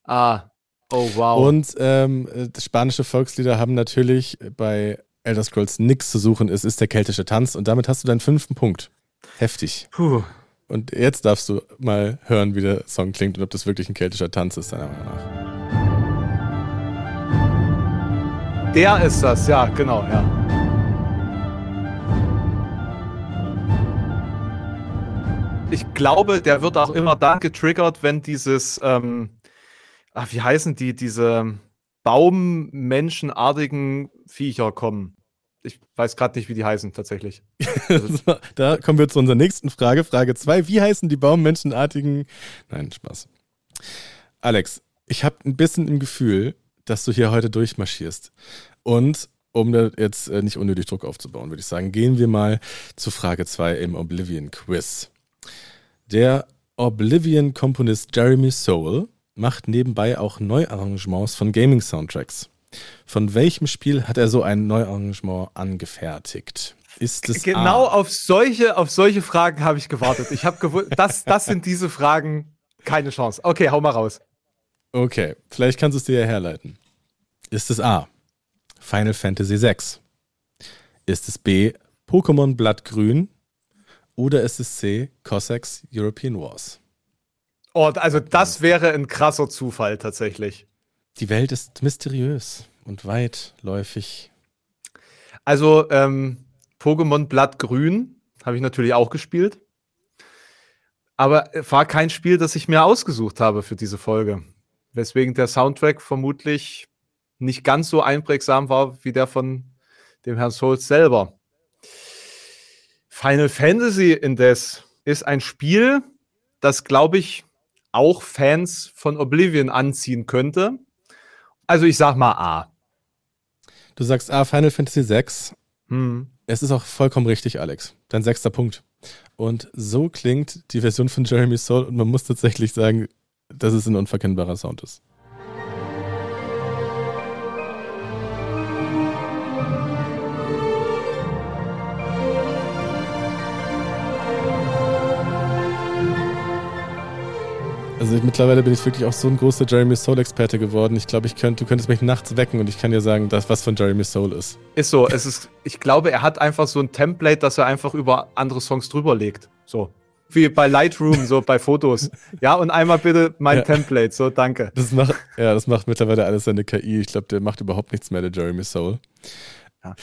Speaker 3: Ah, oh wow.
Speaker 2: Und ähm, äh, spanische Volkslieder haben natürlich bei Elder Scrolls nichts zu suchen. Es ist der keltische Tanz und damit hast du deinen fünften Punkt. Heftig.
Speaker 3: Puh.
Speaker 2: Und jetzt darfst du mal hören, wie der Song klingt und ob das wirklich ein keltischer Tanz ist, deiner Meinung
Speaker 3: nach. Der ist das, ja, genau, ja. Ich glaube, der wird auch immer dann getriggert, wenn dieses, ähm, ach, wie heißen die, diese Baummenschenartigen Viecher kommen. Ich weiß gerade nicht, wie die heißen tatsächlich. <laughs>
Speaker 2: da kommen wir zu unserer nächsten Frage. Frage 2. Wie heißen die Baummenschenartigen? Nein, Spaß. Alex, ich habe ein bisschen im Gefühl, dass du hier heute durchmarschierst. Und um da jetzt äh, nicht unnötig Druck aufzubauen, würde ich sagen, gehen wir mal zu Frage 2 im Oblivion Quiz. Der Oblivion-Komponist Jeremy Soule macht nebenbei auch Neuarrangements von Gaming-Soundtracks. Von welchem Spiel hat er so ein Neuarrangement angefertigt? Ist es
Speaker 3: genau A? auf solche auf solche Fragen habe ich gewartet. Ich habe gewusst, das das sind diese Fragen keine Chance. Okay, hau mal raus.
Speaker 2: Okay, vielleicht kannst du es dir ja herleiten. Ist es A. Final Fantasy VI? Ist es B. Pokémon Blattgrün? Oder ist es C, Cossacks European Wars?
Speaker 3: Oh, also das wäre ein krasser Zufall tatsächlich.
Speaker 2: Die Welt ist mysteriös und weitläufig.
Speaker 3: Also ähm, Pokémon Blattgrün habe ich natürlich auch gespielt. Aber war kein Spiel, das ich mir ausgesucht habe für diese Folge. Weswegen der Soundtrack vermutlich nicht ganz so einprägsam war wie der von dem Herrn Souls selber. Final Fantasy indes ist ein Spiel, das, glaube ich, auch Fans von Oblivion anziehen könnte. Also ich sag mal A.
Speaker 2: Du sagst A, Final Fantasy VI. Hm. Es ist auch vollkommen richtig, Alex. Dein sechster Punkt. Und so klingt die Version von Jeremy Soul und man muss tatsächlich sagen, dass es ein unverkennbarer Sound ist. Also mittlerweile bin ich wirklich auch so ein großer Jeremy Soul-Experte geworden. Ich glaube, ich könnte, du könntest mich nachts wecken und ich kann dir sagen, dass was von Jeremy Soul ist.
Speaker 3: Ist so. Es ist, ich glaube, er hat einfach so ein Template, das er einfach über andere Songs drüber legt. So. Wie bei Lightroom, so bei Fotos. Ja, und einmal bitte mein ja. Template. So, danke.
Speaker 2: Das macht, ja, das macht mittlerweile alles seine KI. Ich glaube, der macht überhaupt nichts mehr, der Jeremy Soul. Ja.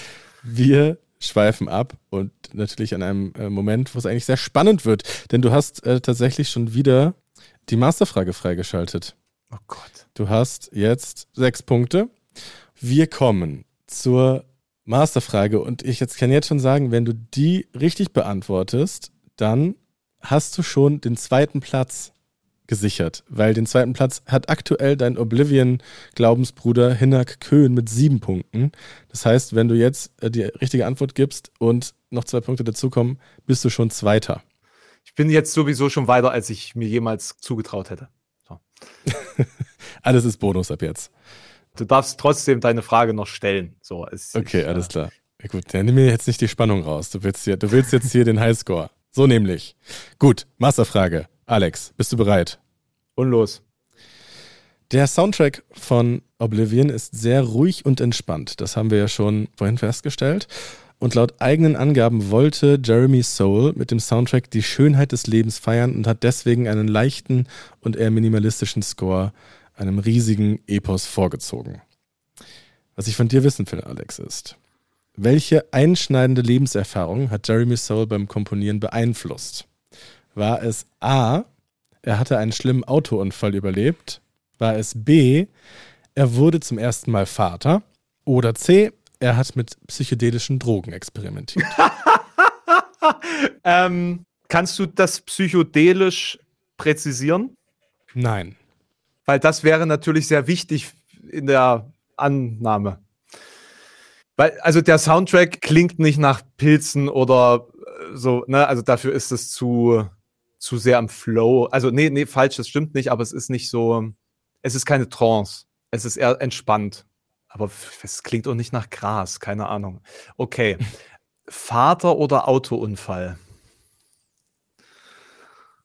Speaker 2: Wir schweifen ab und natürlich an einem äh, Moment, wo es eigentlich sehr spannend wird. Denn du hast äh, tatsächlich schon wieder die Masterfrage freigeschaltet.
Speaker 3: Oh Gott.
Speaker 2: Du hast jetzt sechs Punkte. Wir kommen zur Masterfrage und ich jetzt kann jetzt schon sagen, wenn du die richtig beantwortest, dann hast du schon den zweiten Platz gesichert, weil den zweiten Platz hat aktuell dein Oblivion-Glaubensbruder Hinak Köhn mit sieben Punkten. Das heißt, wenn du jetzt äh, die richtige Antwort gibst und noch zwei Punkte dazukommen, bist du schon Zweiter
Speaker 3: bin jetzt sowieso schon weiter, als ich mir jemals zugetraut hätte. So. <laughs>
Speaker 2: alles ist Bonus ab jetzt.
Speaker 3: Du darfst trotzdem deine Frage noch stellen. So,
Speaker 2: es, okay, ich, alles äh, klar. Ja, gut, dann nimm mir jetzt nicht die Spannung raus. Du willst, hier, du willst jetzt hier den Highscore. So nämlich. Gut, Masterfrage. Alex, bist du bereit?
Speaker 3: Und los.
Speaker 2: Der Soundtrack von Oblivion ist sehr ruhig und entspannt. Das haben wir ja schon vorhin festgestellt. Und laut eigenen Angaben wollte Jeremy Soule mit dem Soundtrack die Schönheit des Lebens feiern und hat deswegen einen leichten und eher minimalistischen Score einem riesigen Epos vorgezogen. Was ich von dir wissen will, Alex, ist, welche einschneidende Lebenserfahrung hat Jeremy Soule beim Komponieren beeinflusst? War es A, er hatte einen schlimmen Autounfall überlebt? War es B, er wurde zum ersten Mal Vater? Oder C, er hat mit psychedelischen Drogen experimentiert. <laughs>
Speaker 3: ähm, kannst du das psychedelisch präzisieren?
Speaker 2: Nein.
Speaker 3: Weil das wäre natürlich sehr wichtig in der Annahme. Weil, also der Soundtrack klingt nicht nach Pilzen oder äh, so, ne? Also dafür ist es zu, zu sehr am Flow. Also, nee, nee, falsch, das stimmt nicht, aber es ist nicht so, es ist keine Trance. Es ist eher entspannt. Aber es klingt auch nicht nach Gras, keine Ahnung. Okay. Vater oder Autounfall?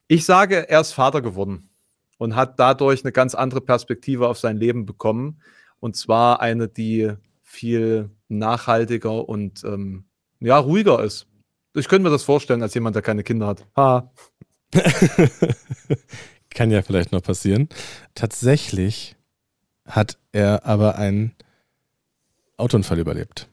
Speaker 3: Ich sage, er ist Vater geworden und hat dadurch eine ganz andere Perspektive auf sein Leben bekommen. Und zwar eine, die viel nachhaltiger und ähm, ja, ruhiger ist. Ich könnte mir das vorstellen, als jemand, der keine Kinder hat. Ha. <laughs>
Speaker 2: Kann ja vielleicht noch passieren. Tatsächlich hat er aber ein Autounfall überlebt.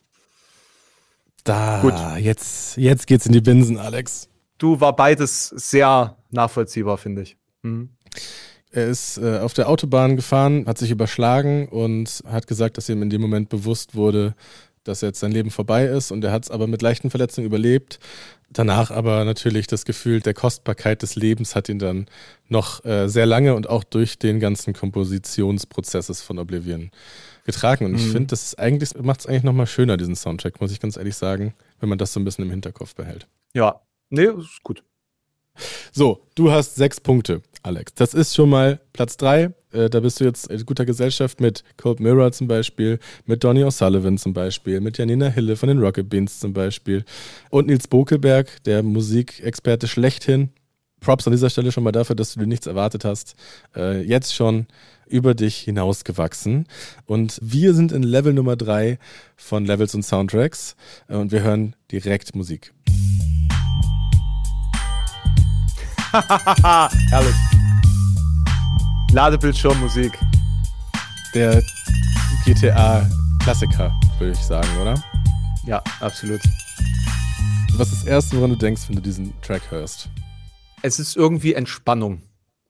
Speaker 2: Da, Gut. jetzt, jetzt geht's in die Binsen, Alex.
Speaker 3: Du war beides sehr nachvollziehbar, finde ich. Mhm.
Speaker 2: Er ist äh, auf der Autobahn gefahren, hat sich überschlagen und hat gesagt, dass ihm in dem Moment bewusst wurde, dass jetzt sein Leben vorbei ist und er hat es aber mit leichten Verletzungen überlebt. Danach aber natürlich das Gefühl der Kostbarkeit des Lebens hat ihn dann noch äh, sehr lange und auch durch den ganzen Kompositionsprozesses von Oblivion getragen. Und ich mhm. finde, das ist eigentlich, macht es eigentlich nochmal schöner, diesen Soundtrack, muss ich ganz ehrlich sagen, wenn man das so ein bisschen im Hinterkopf behält.
Speaker 3: Ja, nee, ist gut.
Speaker 2: So, du hast sechs Punkte, Alex. Das ist schon mal Platz drei. Äh, da bist du jetzt in guter Gesellschaft mit Cold Mirror zum Beispiel, mit Donny O'Sullivan zum Beispiel, mit Janina Hille von den Rocket Beans zum Beispiel und Nils Bokelberg, der Musikexperte schlechthin. Props an dieser Stelle schon mal dafür, dass du dir nichts erwartet hast. Äh, jetzt schon über dich hinausgewachsen. Und wir sind in Level Nummer drei von Levels und Soundtracks äh, und wir hören direkt Musik. <laughs>
Speaker 3: Herrlich. Ladebildschirmmusik.
Speaker 2: Der GTA-Klassiker, würde ich sagen, oder?
Speaker 3: Ja, absolut.
Speaker 2: Was ist das Erste, woran du denkst, wenn du diesen Track hörst?
Speaker 3: Es ist irgendwie Entspannung.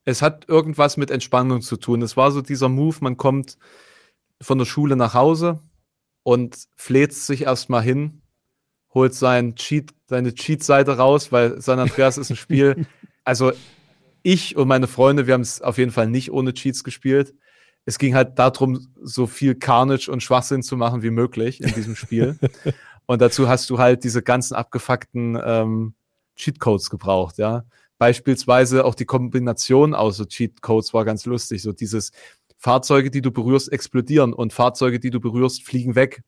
Speaker 3: Es hat irgendwas mit Entspannung zu tun. Es war so dieser Move, man kommt von der Schule nach Hause und fläzt sich erstmal hin, holt sein Cheat, seine Cheat-Seite raus, weil San Andreas ist ein Spiel. <laughs> Also ich und meine Freunde, wir haben es auf jeden Fall nicht ohne Cheats gespielt. Es ging halt darum, so viel Carnage und Schwachsinn zu machen wie möglich in diesem Spiel. <laughs> und dazu hast du halt diese ganzen abgefuckten ähm, Cheatcodes gebraucht, ja. Beispielsweise auch die Kombination aus so Cheatcodes war ganz lustig. So dieses Fahrzeuge, die du berührst, explodieren und Fahrzeuge, die du berührst, fliegen weg.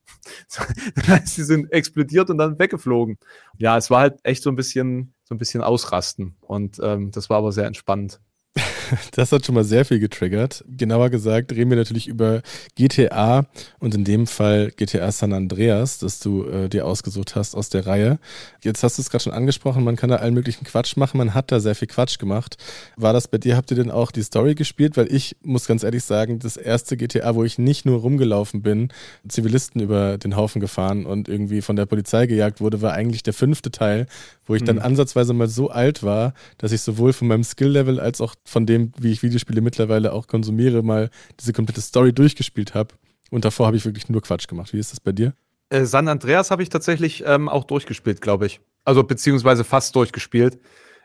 Speaker 3: <laughs> das heißt, sie sind explodiert und dann weggeflogen. Ja, es war halt echt so ein bisschen, so ein bisschen ausrasten. Und ähm, das war aber sehr entspannt. <laughs> <laughs>
Speaker 2: Das hat schon mal sehr viel getriggert. Genauer gesagt reden wir natürlich über GTA und in dem Fall GTA San Andreas, das du äh, dir ausgesucht hast aus der Reihe. Jetzt hast du es gerade schon angesprochen, man kann da allen möglichen Quatsch machen. Man hat da sehr viel Quatsch gemacht. War das bei dir? Habt ihr denn auch die Story gespielt? Weil ich muss ganz ehrlich sagen, das erste GTA, wo ich nicht nur rumgelaufen bin, Zivilisten über den Haufen gefahren und irgendwie von der Polizei gejagt wurde, war eigentlich der fünfte Teil, wo ich dann mhm. ansatzweise mal so alt war, dass ich sowohl von meinem Skill-Level als auch von dem, wie ich Videospiele mittlerweile auch konsumiere, mal diese komplette Story durchgespielt habe. Und davor habe ich wirklich nur Quatsch gemacht. Wie ist das bei dir?
Speaker 3: Äh, San Andreas habe ich tatsächlich ähm, auch durchgespielt, glaube ich. Also beziehungsweise fast durchgespielt.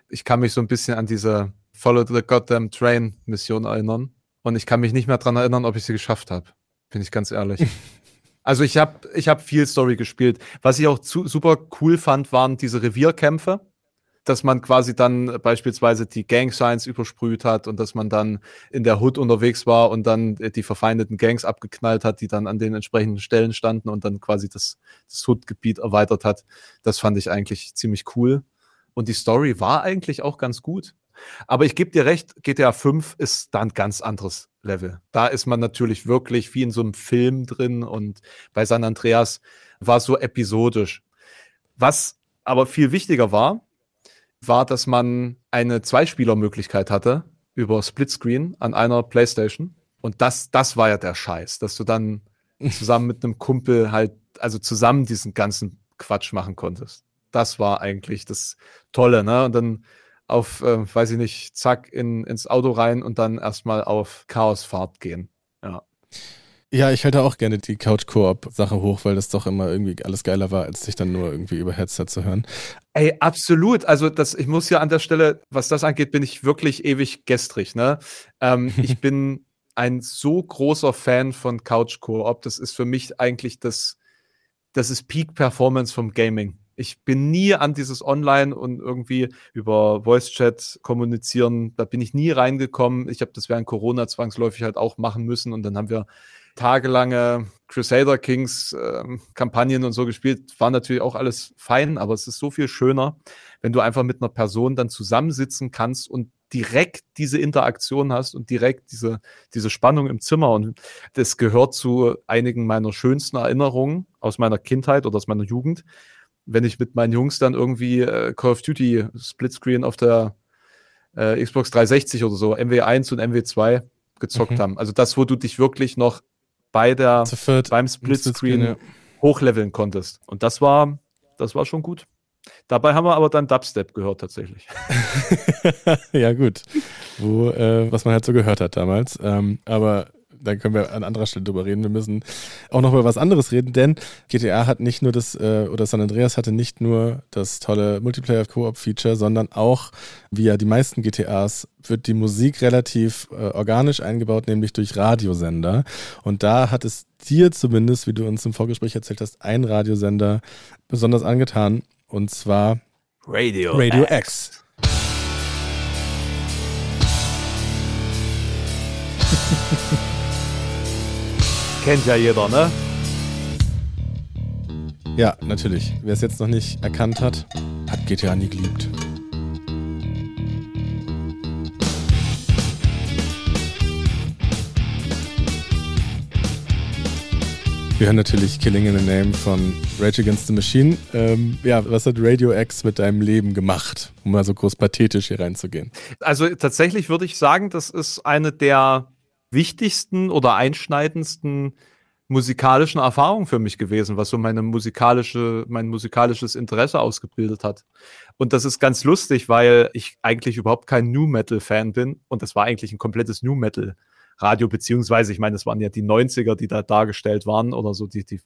Speaker 3: Ich kann mich so ein bisschen an diese Follow the Goddamn Train Mission erinnern. Und ich kann mich nicht mehr daran erinnern, ob ich sie geschafft habe. Bin ich ganz ehrlich. <laughs> also ich habe ich hab viel Story gespielt. Was ich auch zu, super cool fand, waren diese Revierkämpfe dass man quasi dann beispielsweise die Gang Signs übersprüht hat und dass man dann in der Hood unterwegs war und dann die verfeindeten Gangs abgeknallt hat, die dann an den entsprechenden Stellen standen und dann quasi das, das Hood-Gebiet erweitert hat. Das fand ich eigentlich ziemlich cool. Und die Story war eigentlich auch ganz gut. Aber ich gebe dir recht, GTA 5 ist da ein ganz anderes Level. Da ist man natürlich wirklich wie in so einem Film drin und bei San Andreas war es so episodisch. Was aber viel wichtiger war, war, dass man eine Zweispielermöglichkeit hatte über Splitscreen an einer Playstation. Und das, das war ja der Scheiß, dass du dann <laughs> zusammen mit einem Kumpel halt, also zusammen diesen ganzen Quatsch machen konntest. Das war eigentlich das Tolle, ne? Und dann auf, äh, weiß ich nicht, zack, in, ins Auto rein und dann erstmal auf Chaosfahrt gehen. Ja.
Speaker 2: Ja, ich halte auch gerne die Couch-Koop-Sache hoch, weil das doch immer irgendwie alles geiler war, als sich dann nur irgendwie über Headset zu hören.
Speaker 3: Ey, absolut. Also das, ich muss ja an der Stelle, was das angeht, bin ich wirklich ewig gestrig. Ne? Ähm, <laughs> ich bin ein so großer Fan von Couch Koop. Das ist für mich eigentlich das, das ist Peak Performance vom Gaming. Ich bin nie an dieses Online und irgendwie über Voice Chat kommunizieren. Da bin ich nie reingekommen. Ich habe das während Corona zwangsläufig halt auch machen müssen und dann haben wir tagelange Crusader Kings äh, Kampagnen und so gespielt, war natürlich auch alles fein, aber es ist so viel schöner, wenn du einfach mit einer Person dann zusammensitzen kannst und direkt diese Interaktion hast und direkt diese, diese Spannung im Zimmer. Und das gehört zu einigen meiner schönsten Erinnerungen aus meiner Kindheit oder aus meiner Jugend. Wenn ich mit meinen Jungs dann irgendwie äh, Call of Duty Splitscreen auf der äh, Xbox 360 oder so, MW1 und MW2 gezockt mhm. haben. Also das, wo du dich wirklich noch bei der, beim Splitscreen ja. hochleveln konntest. Und das war, das war schon gut. Dabei haben wir aber dann Dubstep gehört tatsächlich. <laughs>
Speaker 2: ja, gut. Wo, äh, was man halt so gehört hat damals. Ähm, aber da können wir an anderer Stelle drüber reden. Wir müssen auch noch über was anderes reden, denn GTA hat nicht nur das, äh, oder San Andreas hatte nicht nur das tolle Multiplayer-Koop-Feature, sondern auch, wie ja die meisten GTAs, wird die Musik relativ äh, organisch eingebaut, nämlich durch Radiosender. Und da hat es dir zumindest, wie du uns im Vorgespräch erzählt hast, ein Radiosender besonders angetan, und zwar
Speaker 3: Radio,
Speaker 2: Radio X. X. <laughs>
Speaker 3: Kennt ja jeder, ne?
Speaker 2: Ja, natürlich. Wer es jetzt noch nicht erkannt hat, hat GTA nie geliebt. Wir hören natürlich Killing in the Name von Rage Against the Machine. Ähm, ja, was hat Radio X mit deinem Leben gemacht, um mal so groß pathetisch hier reinzugehen?
Speaker 3: Also tatsächlich würde ich sagen, das ist eine der wichtigsten oder einschneidendsten musikalischen Erfahrungen für mich gewesen, was so meine musikalische, mein musikalisches Interesse ausgebildet hat. Und das ist ganz lustig, weil ich eigentlich überhaupt kein New Metal Fan bin und das war eigentlich ein komplettes New Metal Radio, beziehungsweise ich meine, es waren ja die 90er, die da dargestellt waren oder so die, die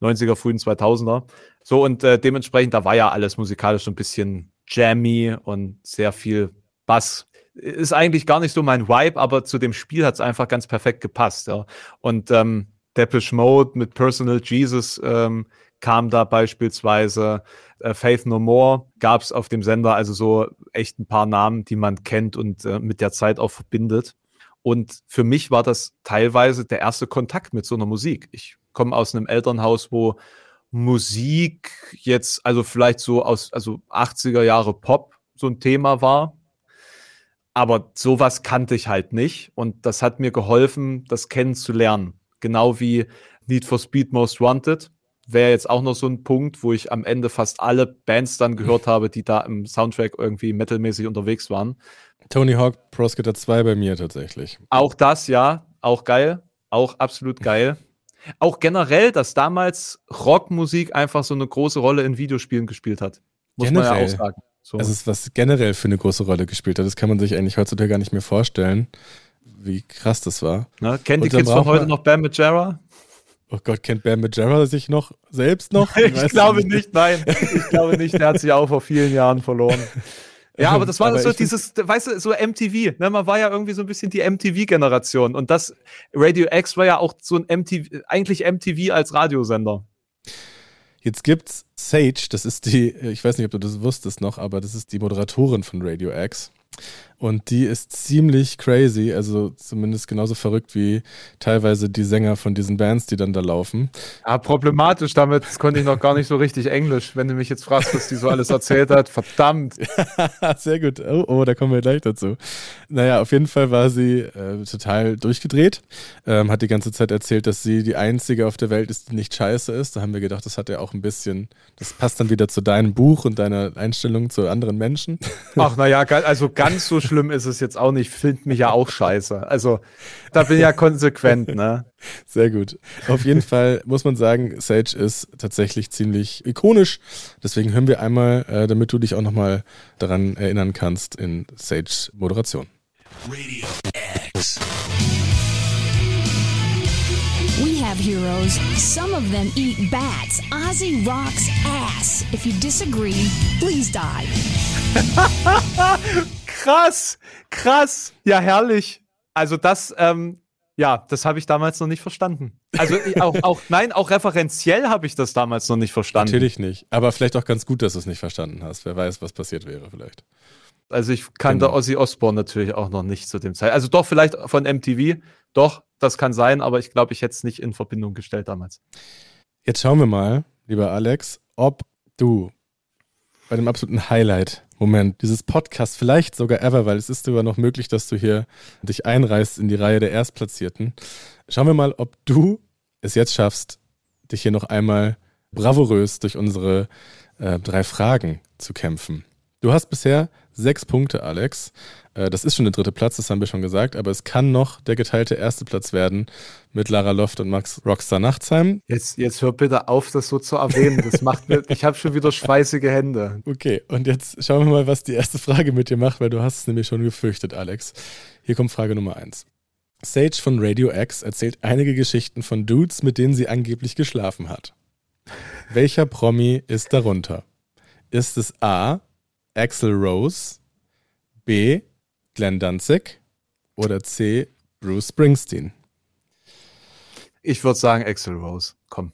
Speaker 3: 90er, frühen 2000er. So und äh, dementsprechend, da war ja alles musikalisch so ein bisschen jammy und sehr viel Bass ist eigentlich gar nicht so mein Vibe, aber zu dem Spiel hat es einfach ganz perfekt gepasst. Ja. Und ähm, Depeche Mode mit Personal Jesus ähm, kam da beispielsweise. Äh, Faith No More gab es auf dem Sender, also so echt ein paar Namen, die man kennt und äh, mit der Zeit auch verbindet. Und für mich war das teilweise der erste Kontakt mit so einer Musik. Ich komme aus einem Elternhaus, wo Musik jetzt, also vielleicht so aus, also 80er Jahre Pop so ein Thema war. Aber sowas kannte ich halt nicht. Und das hat mir geholfen, das kennenzulernen. Genau wie Need for Speed Most Wanted wäre jetzt auch noch so ein Punkt, wo ich am Ende fast alle Bands dann gehört habe, die da im Soundtrack irgendwie metalmäßig unterwegs waren.
Speaker 2: Tony Hawk Pro Skater 2 bei mir tatsächlich.
Speaker 3: Auch das, ja, auch geil, auch absolut geil. <laughs> Auch generell, dass damals Rockmusik einfach so eine große Rolle in Videospielen gespielt hat. Muss generell. man ja auch sagen.
Speaker 2: So. Also was generell für eine große Rolle gespielt hat, das kann man sich eigentlich heutzutage gar nicht mehr vorstellen, wie krass das war.
Speaker 3: Na, kennt die Kids von heute noch Bam Majera?
Speaker 2: Oh Gott, kennt Bam Majera sich noch selbst noch? <laughs>
Speaker 3: Ich, ich glaube nicht. nicht, nein. Ich glaube nicht, der hat sich auch vor vielen Jahren verloren. Ja, aber das war aber so dieses, weißt du, so MTV. Ne? Man war ja irgendwie so ein bisschen die MTV-Generation. Und das Radio X war ja auch so ein MTV, eigentlich MTV als Radiosender.
Speaker 2: Jetzt gibt's Sage, das ist die, ich weiß nicht, ob du das wusstest noch, aber das ist die Moderatorin von Radio X. Und die ist ziemlich crazy, also zumindest genauso verrückt wie teilweise die Sänger von diesen Bands, die dann da laufen.
Speaker 3: Ja, problematisch damit konnte ich noch gar nicht so richtig Englisch, wenn du mich jetzt fragst, was die so alles erzählt hat. Verdammt. <laughs>
Speaker 2: Sehr gut. Oh, oh, da kommen wir gleich dazu. Naja, auf jeden Fall war sie äh, total durchgedreht, ähm, hat die ganze Zeit erzählt, dass sie die einzige auf der Welt ist, die nicht scheiße ist. Da haben wir gedacht, das hat ja auch ein bisschen, das passt dann wieder zu deinem Buch und deiner Einstellung zu anderen Menschen.
Speaker 3: Ach, naja, also ganz so schlimm ist es jetzt auch nicht. Findet mich ja auch scheiße. Also, da bin ich ja konsequent, ne?
Speaker 2: Sehr gut. Auf jeden Fall muss man sagen, Sage ist tatsächlich ziemlich ikonisch. Deswegen hören wir einmal, äh, damit du dich auch nochmal daran erinnern kannst, in Sage Moderation. Radio X. We have heroes. Some of them eat bats. Ozzy rocks ass. If you disagree, please die. <laughs>
Speaker 3: krass, krass. Ja, herrlich. Also das, ähm, ja, das habe ich damals noch nicht verstanden. Also auch, auch, nein, auch referenziell habe ich das damals noch nicht verstanden.
Speaker 2: Natürlich nicht. Aber vielleicht auch ganz gut, dass du es nicht verstanden hast. Wer weiß, was passiert wäre vielleicht.
Speaker 3: Also ich kannte genau. Ozzy Osbourne natürlich auch noch nicht zu dem Zeit. Also doch vielleicht von MTV. Doch, das kann sein, aber ich glaube, ich hätte es nicht in Verbindung gestellt damals.
Speaker 2: Jetzt schauen wir mal, lieber Alex, ob du bei dem absoluten Highlight Moment dieses Podcast, vielleicht sogar ever, weil es ist sogar noch möglich, dass du hier dich einreißt in die Reihe der Erstplatzierten. Schauen wir mal, ob du es jetzt schaffst, dich hier noch einmal bravourös durch unsere äh, drei Fragen zu kämpfen. Du hast bisher sechs Punkte, Alex. Äh, das ist schon der dritte Platz, das haben wir schon gesagt, aber es kann noch der geteilte erste Platz werden mit Lara Loft und Max Rockstar Nachtsheim.
Speaker 3: Jetzt, jetzt hör bitte auf, das so zu erwähnen. Das macht mir, ich habe schon wieder schweißige Hände.
Speaker 2: Okay, und jetzt schauen wir mal, was die erste Frage mit dir macht, weil du hast es nämlich schon gefürchtet, Alex. Hier kommt Frage Nummer eins. Sage von Radio X erzählt einige Geschichten von Dudes, mit denen sie angeblich geschlafen hat. Welcher Promi ist darunter? Ist es A. Axel Rose, B. Glenn Danzig oder C. Bruce Springsteen?
Speaker 3: Ich würde sagen Axel Rose. Komm.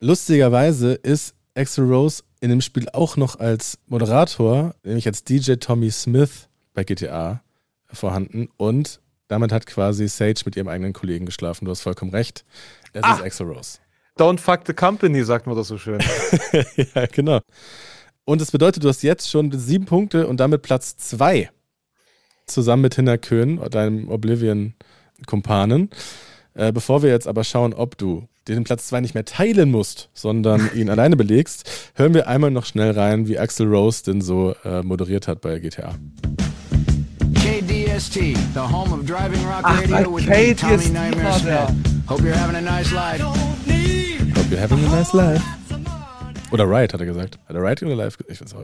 Speaker 2: Lustigerweise ist Axel Rose in dem Spiel auch noch als Moderator, nämlich als DJ Tommy Smith bei GTA vorhanden und damit hat quasi Sage mit ihrem eigenen Kollegen geschlafen. Du hast vollkommen recht. Es ah, ist Axel Rose.
Speaker 3: Don't fuck the company, sagt man das so schön. <laughs>
Speaker 2: ja, genau. Und das bedeutet, du hast jetzt schon sieben Punkte und damit Platz zwei. Zusammen mit Hinner Köhn, deinem Oblivion-Kumpanen. Äh, bevor wir jetzt aber schauen, ob du den Platz zwei nicht mehr teilen musst, sondern <laughs> ihn alleine belegst, hören wir einmal noch schnell rein, wie Axel Rose denn so äh, moderiert hat bei GTA. KDST, the home of driving rock radio with Tommy Nightmare Smith. Hope you're having a nice life. Hope you're having a nice life. Oder Riot, hat er gesagt. Hat er Riot oder Live? Ich weiß auch.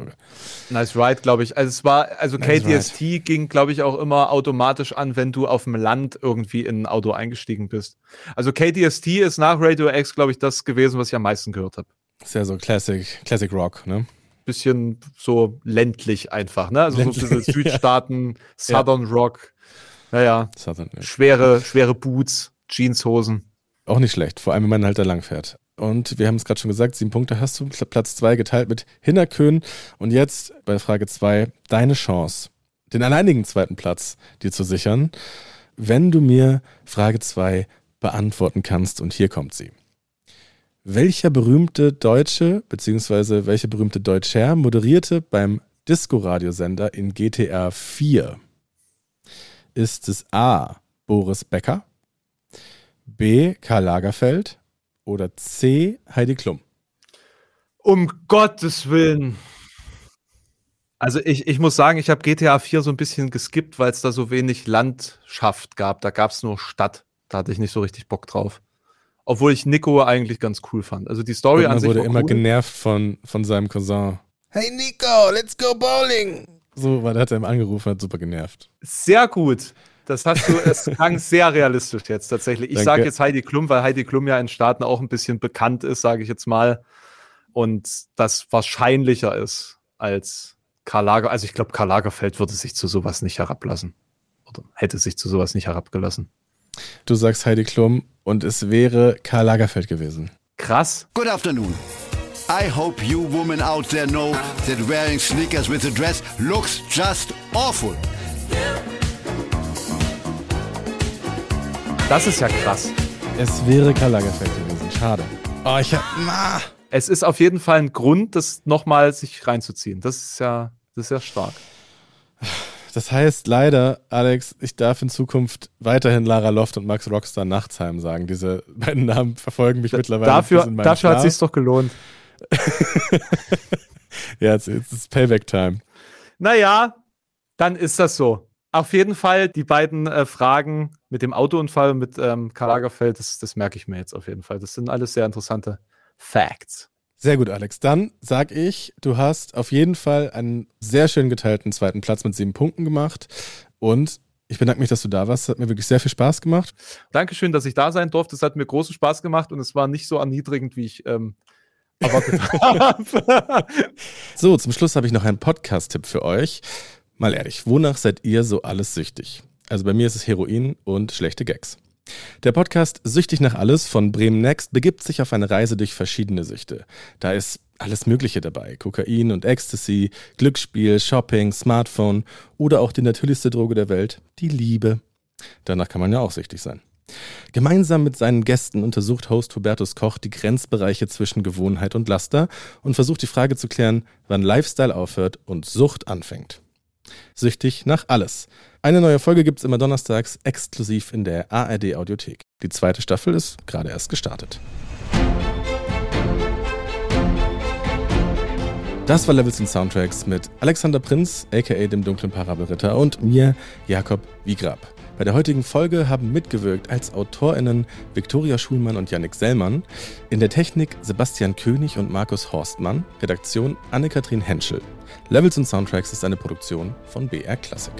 Speaker 3: Nice Riot, glaube ich. Also es war, also nice KTST right. ging, glaube ich, auch immer automatisch an, wenn du auf dem Land irgendwie in ein Auto eingestiegen bist. Also KTST ist nach Radio X, glaube ich, das gewesen, was ich am meisten gehört habe.
Speaker 2: Ist ja so Classic, Classic Rock, ne?
Speaker 3: bisschen so ländlich einfach, ne? Also ländlich, so ein bisschen Südstaaten, ja. Southern Rock. Naja, Southern, ja. schwere, schwere Boots, Jeanshosen.
Speaker 2: Auch nicht schlecht, vor allem wenn man halt da lang fährt. Und wir haben es gerade schon gesagt, sieben Punkte hast du, Platz zwei geteilt mit Hinnerkön. Und jetzt bei Frage zwei deine Chance, den alleinigen zweiten Platz dir zu sichern, wenn du mir Frage zwei beantworten kannst. Und hier kommt sie. Welcher berühmte Deutsche bzw. welcher berühmte Deutscher moderierte beim Disco-Radiosender in GTA 4? Ist es A. Boris Becker, B. Karl Lagerfeld oder C. Heidi Klum?
Speaker 3: Um Gottes Willen. Also ich, ich muss sagen, ich habe GTA 4 so ein bisschen geskippt, weil es da so wenig Landschaft gab. Da gab es nur Stadt. Da hatte ich nicht so richtig Bock drauf. Obwohl ich Nico eigentlich ganz cool fand. Also die Story an
Speaker 2: sich. wurde immer cool. genervt von, von seinem Cousin. Hey Nico, let's go bowling! So, weil er hat er ihm angerufen, hat super genervt.
Speaker 3: Sehr gut. Das hast du, es klang sehr realistisch jetzt tatsächlich. Ich sage jetzt Heidi Klum, weil Heidi Klum ja in Staaten auch ein bisschen bekannt ist, sage ich jetzt mal. Und das wahrscheinlicher ist als Karl Lager. Also ich glaube, Karl Lagerfeld würde sich zu sowas nicht herablassen. Oder hätte sich zu sowas nicht herabgelassen.
Speaker 2: Du sagst Heidi Klum und es wäre Karl Lagerfeld gewesen.
Speaker 3: Krass.
Speaker 4: Good afternoon. I hope you women out there know that wearing sneakers with a dress looks just awful.
Speaker 3: Das ist ja krass.
Speaker 2: Es wäre Karl Lagerfeld gewesen. Schade. Oh, ich hab. Na.
Speaker 3: Es ist auf jeden Fall ein Grund, das nochmal sich reinzuziehen. Das ist ja, das ist ja stark.
Speaker 2: Das heißt leider, Alex, ich darf in Zukunft weiterhin Lara Loft und Max Rockstar Nachtsheim sagen. Diese beiden Namen verfolgen mich da, mittlerweile.
Speaker 3: Dafür, dafür hat es sich doch gelohnt. <laughs>
Speaker 2: ja, es ist Payback-Time.
Speaker 3: Naja, dann ist das so. Auf jeden Fall die beiden äh, Fragen mit dem Autounfall und mit ähm, Karl Lagerfeld, das, das merke ich mir jetzt auf jeden Fall. Das sind alles sehr interessante Facts.
Speaker 2: Sehr gut, Alex. Dann sag ich, du hast auf jeden Fall einen sehr schön geteilten zweiten Platz mit sieben Punkten gemacht. Und ich bedanke mich, dass du da warst. Es hat mir wirklich sehr viel Spaß gemacht.
Speaker 3: Dankeschön, dass ich da sein durfte. Es hat mir großen Spaß gemacht und es war nicht so erniedrigend, wie ich ähm, erwartet <laughs> habe.
Speaker 2: so, zum Schluss habe ich noch einen Podcast-Tipp für euch. Mal ehrlich, wonach seid ihr so alles süchtig? Also bei mir ist es Heroin und schlechte Gags. Der Podcast Süchtig nach alles von Bremen Next begibt sich auf eine Reise durch verschiedene Süchte. Da ist alles Mögliche dabei. Kokain und Ecstasy, Glücksspiel, Shopping, Smartphone oder auch die natürlichste Droge der Welt, die Liebe. Danach kann man ja auch süchtig sein. Gemeinsam mit seinen Gästen untersucht Host Hubertus Koch die Grenzbereiche zwischen Gewohnheit und Laster und versucht die Frage zu klären, wann Lifestyle aufhört und Sucht anfängt. Süchtig nach alles. Eine neue Folge gibt es immer donnerstags exklusiv in der ARD Audiothek. Die zweite Staffel ist gerade erst gestartet. Das war Levels und Soundtracks mit Alexander Prinz, aka dem dunklen Parabelritter, und mir, Jakob Wiegrab. Bei der heutigen Folge haben mitgewirkt als AutorInnen Viktoria Schulmann und Yannick Sellmann, in der Technik Sebastian König und Markus Horstmann, Redaktion Anne-Kathrin Henschel. Levels und Soundtracks ist eine Produktion von BR Classic.